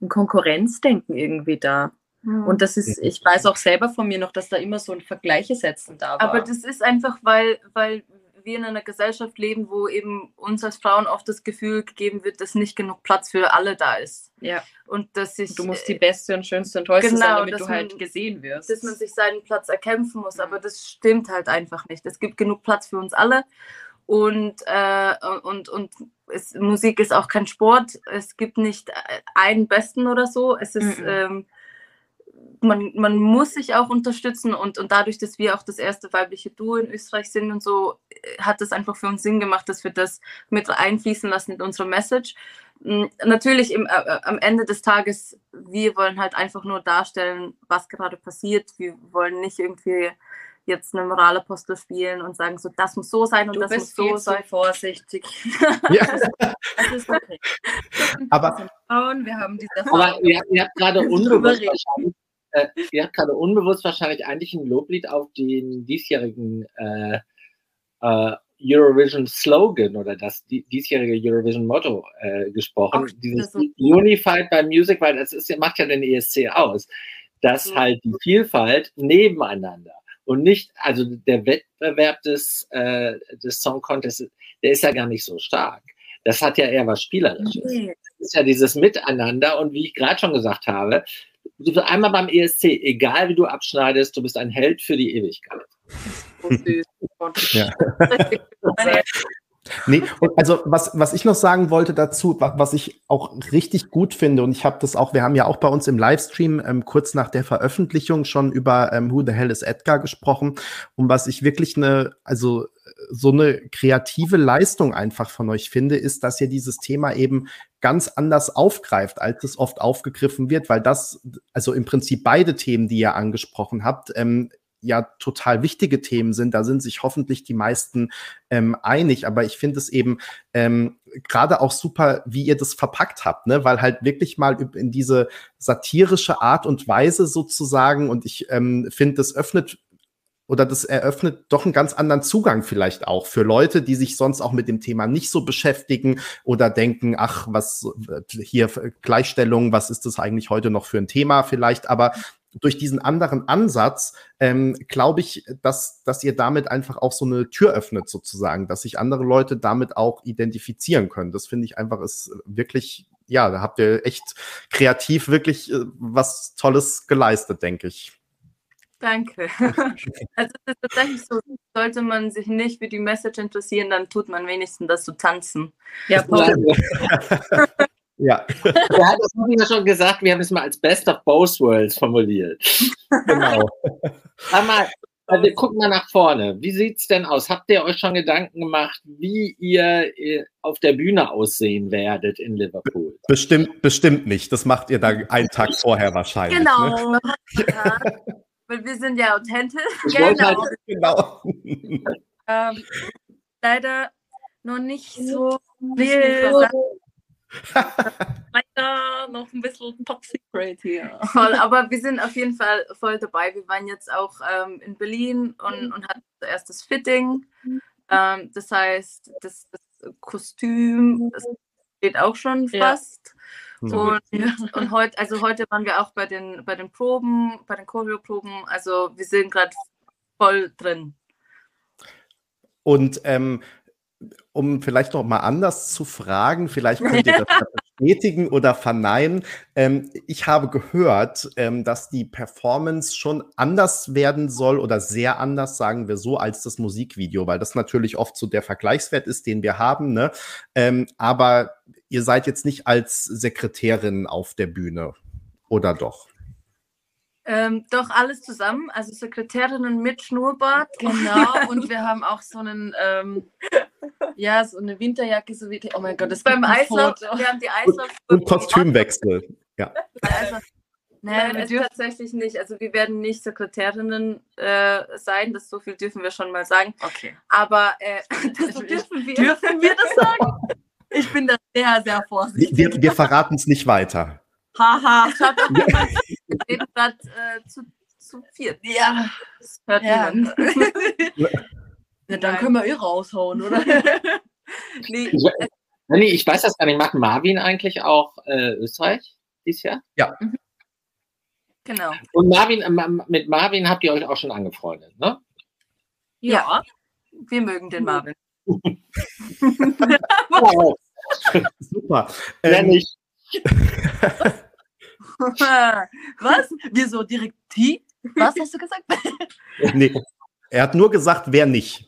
B: ein Konkurrenzdenken irgendwie da. Mhm. Und das ist, ich weiß auch selber von mir noch, dass da immer so ein Vergleiche setzen da war.
D: Aber das ist einfach, weil, weil wir in einer Gesellschaft leben, wo eben uns als Frauen oft das Gefühl gegeben wird, dass nicht genug Platz für alle da ist.
B: Ja.
D: Und dass ich.
B: Du musst die Beste und Schönste und Tollste genau, sein, damit du halt gesehen wirst.
D: Dass man sich seinen Platz erkämpfen muss. Mhm. Aber das stimmt halt einfach nicht. Es gibt genug Platz für uns alle. Und, äh, und, und es, Musik ist auch kein Sport. Es gibt nicht einen Besten oder so. Es ist, mhm. ähm, man, man muss sich auch unterstützen und, und dadurch, dass wir auch das erste weibliche Duo in Österreich sind und so, hat es einfach für uns Sinn gemacht, dass wir das mit einfließen lassen in unsere Message. Hm, natürlich im, äh, am Ende des Tages, wir wollen halt einfach nur darstellen, was gerade passiert. Wir wollen nicht irgendwie jetzt eine Moralapostel spielen und sagen, so das muss so sein und
B: du
D: das
B: muss
D: so
B: sein. vorsichtig. Ja. das ist okay.
A: aber
B: wir haben diese
C: Aber ihr, ihr habt gerade unbewusst wahrscheinlich, äh, ihr habt gerade unbewusst wahrscheinlich eigentlich ein Loblied auf den diesjährigen äh, äh, Eurovision Slogan oder das diesjährige Eurovision Motto äh, gesprochen. Ach, Dieses Unified by Music, weil das ist, macht ja den ESC aus, dass ja. halt die Vielfalt nebeneinander und nicht, also der Wettbewerb des, äh, des Song Contests, der ist ja gar nicht so stark. Das hat ja eher was Spielerisches. Okay. Das ist ja dieses Miteinander und wie ich gerade schon gesagt habe, du bist einmal beim ESC, egal wie du abschneidest, du bist ein Held für die Ewigkeit. So süß.
A: ja. Nee, also was, was ich noch sagen wollte dazu, was ich auch richtig gut finde, und ich habe das auch, wir haben ja auch bei uns im Livestream ähm, kurz nach der Veröffentlichung schon über ähm, Who the Hell is Edgar gesprochen, und was ich wirklich eine, also so eine kreative Leistung einfach von euch finde, ist, dass ihr dieses Thema eben ganz anders aufgreift, als es oft aufgegriffen wird, weil das, also im Prinzip beide Themen, die ihr angesprochen habt, ähm, ja total wichtige Themen sind. Da sind sich hoffentlich die meisten ähm, einig. Aber ich finde es eben ähm, gerade auch super, wie ihr das verpackt habt, ne? weil halt wirklich mal in diese satirische Art und Weise sozusagen und ich ähm, finde, das öffnet oder das eröffnet doch einen ganz anderen Zugang vielleicht auch für Leute, die sich sonst auch mit dem Thema nicht so beschäftigen oder denken, ach, was hier Gleichstellung, was ist das eigentlich heute noch für ein Thema vielleicht, aber durch diesen anderen Ansatz ähm, glaube ich, dass, dass ihr damit einfach auch so eine Tür öffnet, sozusagen, dass sich andere Leute damit auch identifizieren können. Das finde ich einfach ist wirklich, ja, da habt ihr echt kreativ wirklich äh, was Tolles geleistet, denke ich.
D: Danke. Also es ist tatsächlich so, sollte man sich nicht für die Message interessieren, dann tut man wenigstens das zu tanzen.
C: Ja, Paul. Ja. ja, das haben wir schon gesagt, wir haben es mal als Best of Both Worlds formuliert. Genau. Aber also, guck mal nach vorne. Wie sieht es denn aus? Habt ihr euch schon Gedanken gemacht, wie ihr äh, auf der Bühne aussehen werdet in Liverpool?
A: Bestimmt, bestimmt nicht. Das macht ihr dann einen Tag vorher wahrscheinlich.
D: Genau. Ne? Ja. Weil wir sind ja authentisch. Genau. Halt, genau. ähm, leider noch nicht so viel
B: Leider noch ein bisschen top secret hier.
D: Voll, aber wir sind auf jeden Fall voll dabei. Wir waren jetzt auch ähm, in Berlin und, mhm. und hatten zuerst das Fitting. Ähm, das heißt, das, das Kostüm das steht auch schon fast.
A: Hm.
D: Und,
B: Ja.
D: und heute, also heute waren wir auch bei den, bei den Proben, bei den Choreo-Proben. Also wir sind gerade voll drin.
A: Und ähm, um vielleicht noch mal anders zu fragen, vielleicht könnt ihr das bestätigen oder verneinen. Ähm, ich habe gehört, ähm, dass die Performance schon anders werden soll oder sehr anders, sagen wir so, als das Musikvideo, weil das natürlich oft so der Vergleichswert ist, den wir haben. Ne? Ähm, aber ihr seid jetzt nicht als Sekretärin auf der Bühne, oder doch?
D: Ähm, doch alles zusammen, also Sekretärinnen mit Schnurrbart.
B: Genau, und wir haben auch so einen, ähm, ja, so eine Winterjacke, so wie, oh mein Gott, das
D: Beim Eislauf, wir haben die Eislauf.
A: Und Kostümwechsel. Ja.
D: Also,
B: Nein, wir
D: Nein,
B: dürfen,
D: tatsächlich nicht. Also wir werden nicht Sekretärinnen äh, sein, das so viel dürfen wir schon mal sagen.
B: okay.
D: Aber äh, das
B: Also,
D: dürfen wir.
B: Dürfen wir das sagen? Ich bin da sehr, sehr vorsichtig.
A: Wir, wir verraten es nicht weiter.
B: Haha.
D: reden gerade äh, zu, zu viert.
B: Ja.
D: Das hört
B: Ja.
D: niemand.
B: ja, dann können wir eh raushauen, oder?
D: nee,
C: Ich, nee, ich weiß das gar nicht. Macht Marvin eigentlich auch äh, Österreich dieses Jahr?
D: genau.
C: Und Marvin, äh, Ma- mit Marvin habt ihr euch auch schon angefreundet, ne?
D: Ja. Wir mögen den Marvin.
C: Wow.
A: Super. Ähm,
C: nicht?
B: Was? Wir so direkt die? Was hast du gesagt?
A: nee, er hat nur gesagt, wer nicht.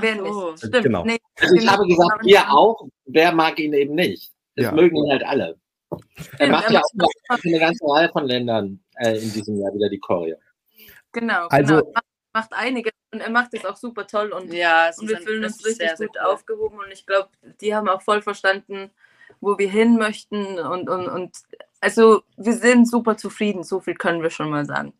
D: Wer
B: so.
D: nicht? Stimmt.
A: Genau.
D: Nee,
C: Also ich
D: wir
C: habe gesagt,
D: schon.
C: auch. Wer mag ihn eben nicht? Es
A: Ja.
C: mögen ihn halt alle. Er
D: Stimmt,
C: macht
D: er
C: ja
D: macht
C: auch für eine ganze Reihe von Ländern äh, in diesem Jahr wieder die Choreo.
D: Genau,
A: Also-
D: genau. Er macht, macht einige und er macht es auch super toll und,
B: Ja, es
D: und wir fühlen uns richtig
B: sehr, sehr
D: gut
B: cool.
D: aufgehoben und ich glaube, die haben auch voll verstanden, wo wir hin möchten und, und, und also wir sind super zufrieden, so viel können wir schon mal sagen.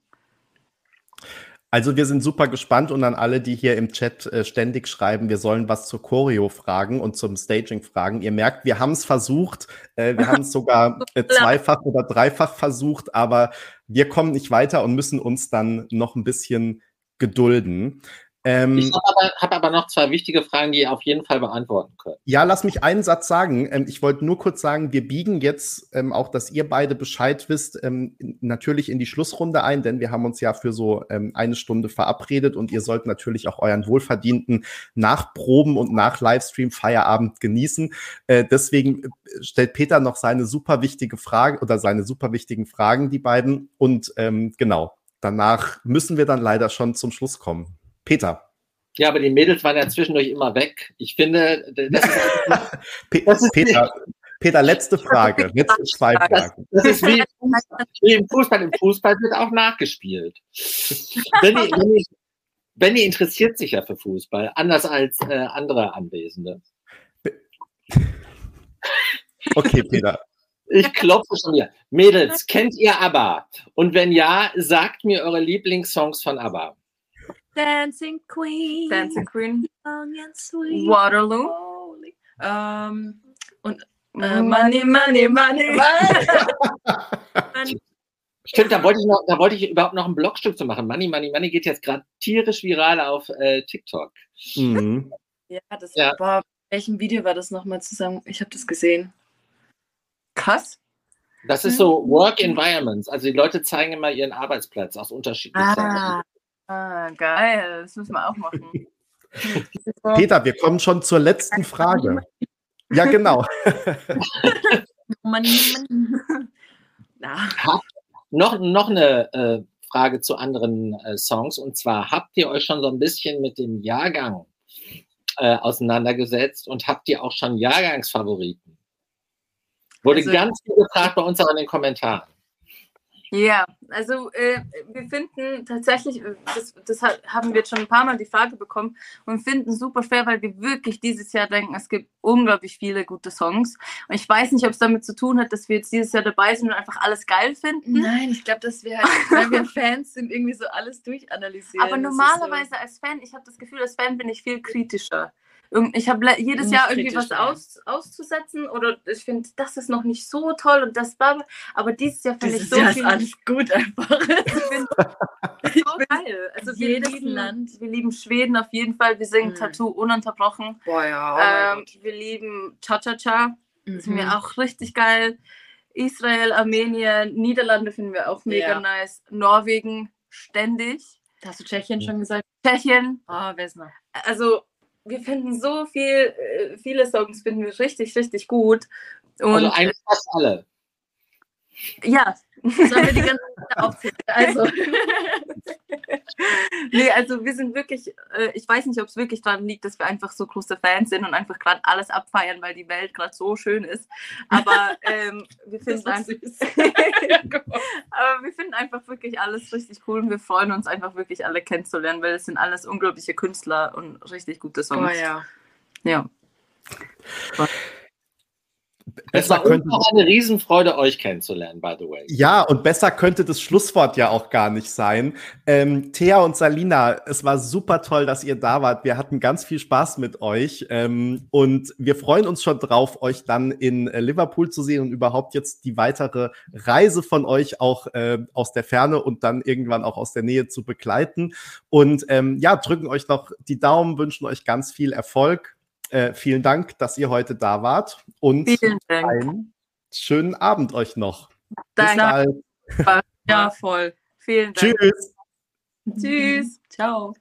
A: Also wir sind super gespannt und an alle, die hier im Chat äh, ständig schreiben, wir sollen was zur Choreo fragen und zum Staging fragen. Ihr merkt, wir haben es versucht, äh, wir haben es sogar äh, zweifach oder dreifach versucht, aber wir kommen nicht weiter und müssen uns dann noch ein bisschen gedulden. Ähm,
C: Ich habe aber, hab aber noch zwei wichtige Fragen, die ihr auf jeden Fall beantworten könnt.
A: Ja, lass mich einen Satz sagen. Ähm, ich wollte nur kurz sagen, wir biegen jetzt ähm, auch, dass ihr beide Bescheid wisst, ähm, natürlich in die Schlussrunde ein, denn wir haben uns ja für so ähm, eine Stunde verabredet und ihr sollt natürlich auch euren wohlverdienten Nachproben und nach Livestream Feierabend genießen. Äh, deswegen äh, stellt Peter noch seine super wichtige Frage oder seine super wichtigen Fragen, die beiden. Und ähm, genau, danach müssen wir dann leider schon zum Schluss kommen. Peter.
C: Ja, aber die Mädels waren ja zwischendurch immer weg. Ich finde, das ist,
A: Pe
C: Das ist
A: Peter, Peter, letzte Frage. Letzte zwei
C: das,
A: Fragen.
C: das ist wie, im Fußball. wie im Fußball. Im Fußball wird auch nachgespielt. Benny, Benny, Benny interessiert sich ja für Fußball, anders als äh, andere Anwesende.
A: Okay, Peter.
C: Ich klopfe schon wieder. Mädels, kennt ihr ABBA? Und wenn ja, sagt mir eure Lieblingssongs von ABBA.
B: Dancing Queen.
D: Dancing Queen,
B: Young and sweet.
D: Waterloo.
B: Ähm, und äh, Money, Money, Money.
C: Stimmt, da wollte ich noch, da wollte ich überhaupt noch ein Blogstück zu machen. Money, Money, Money geht jetzt gerade tierisch viral auf äh, TikTok.
A: Mhm.
B: ja, das
C: Ja.
B: Boah, welchem Video war das nochmal zusammen? Ich habe das gesehen.
D: Krass.
C: Das ist so Work Environments. Also die Leute zeigen immer ihren Arbeitsplatz aus unterschiedlichsten.
D: Ah, ah, geil. Das müssen wir auch machen.
A: Peter, wir kommen schon zur letzten Frage. Ja, genau.
C: Noch, noch eine äh, Frage zu anderen äh, Songs. Und zwar, habt ihr euch schon so ein bisschen mit dem Jahrgang äh, auseinandergesetzt und habt ihr auch schon Jahrgangsfavoriten? Wurde
B: Also-
C: ganz viel gefragt bei uns auch in den Kommentaren.
D: Ja, also äh, wir finden tatsächlich, äh, das, das ha- haben wir jetzt schon ein paar Mal die Frage bekommen und finden super schwer, weil wir wirklich dieses Jahr denken, es gibt unglaublich viele gute Songs. Und ich weiß nicht, ob es damit zu tun hat, dass wir jetzt dieses Jahr dabei sind und einfach alles geil finden.
B: Nein, ich glaube, dass wir halt, weil wir Fans sind, irgendwie so alles durchanalysieren.
D: Aber normalerweise als Fan, ich habe das Gefühl, als Fan bin ich viel kritischer. Ich habe jedes Jahr irgendwie was aus, auszusetzen oder ich finde, das ist noch nicht so toll und das war, aber dieses Jahr finde ich so
B: Jahr ist
D: viel
B: alles gut einfach.
D: Ich finde so geil. Also wir
B: Jedes
D: lieben,
B: Land.
D: wir lieben Schweden auf jeden Fall. Wir singen
B: Mhm.
D: Tattoo ununterbrochen.
B: Boah, ja.
D: ähm, wir lieben Cha-Cha-Cha.
B: Mhm.
D: Ist mir auch richtig geil. Israel, Armenien, Niederlande finden wir auch mega
B: Ja.
D: nice. Norwegen ständig.
B: Hast du Tschechien schon gesagt?
D: Tschechien.
B: Ah, wer ist noch?
D: Also wir finden so viel, äh, viele Songs finden wir richtig, richtig gut. Und
C: Also eigentlich fast alle.
D: ja,
B: Sollen wir die ganze aufzählen? Also,
D: nee, also wir sind wirklich, äh, ich weiß nicht, ob es wirklich daran liegt, dass wir einfach so große Fans sind und einfach gerade alles abfeiern, weil die Welt gerade so schön ist. Aber ähm, wir finden einfach,
B: süß.
D: aber wir finden einfach wirklich alles richtig cool und wir freuen uns einfach wirklich alle kennenzulernen, weil es sind alles unglaubliche Künstler und richtig gute Songs.
B: Oh ja.
D: ja.
C: Es
A: Besser
C: war
A: könnte
C: auch eine Riesenfreude, euch kennenzulernen, by the way.
A: Ja, und besser könnte das Schlusswort ja auch gar nicht sein. Ähm, Thea und Salina, es war super toll, dass ihr da wart. Wir hatten ganz viel Spaß mit euch ähm, und wir freuen uns schon drauf, euch dann in äh, Liverpool zu sehen und überhaupt jetzt die weitere Reise von euch auch äh, aus der Ferne und dann irgendwann auch aus der Nähe zu begleiten. Und ähm, ja, drücken euch noch die Daumen, wünschen euch ganz viel Erfolg. Äh, vielen Dank, dass ihr heute da wart und einen schönen Abend euch noch. Bis
D: Danke.
A: bald.
B: Ja, voll.
D: Vielen Dank.
A: Tschüss.
D: Tschüss.
B: Ciao.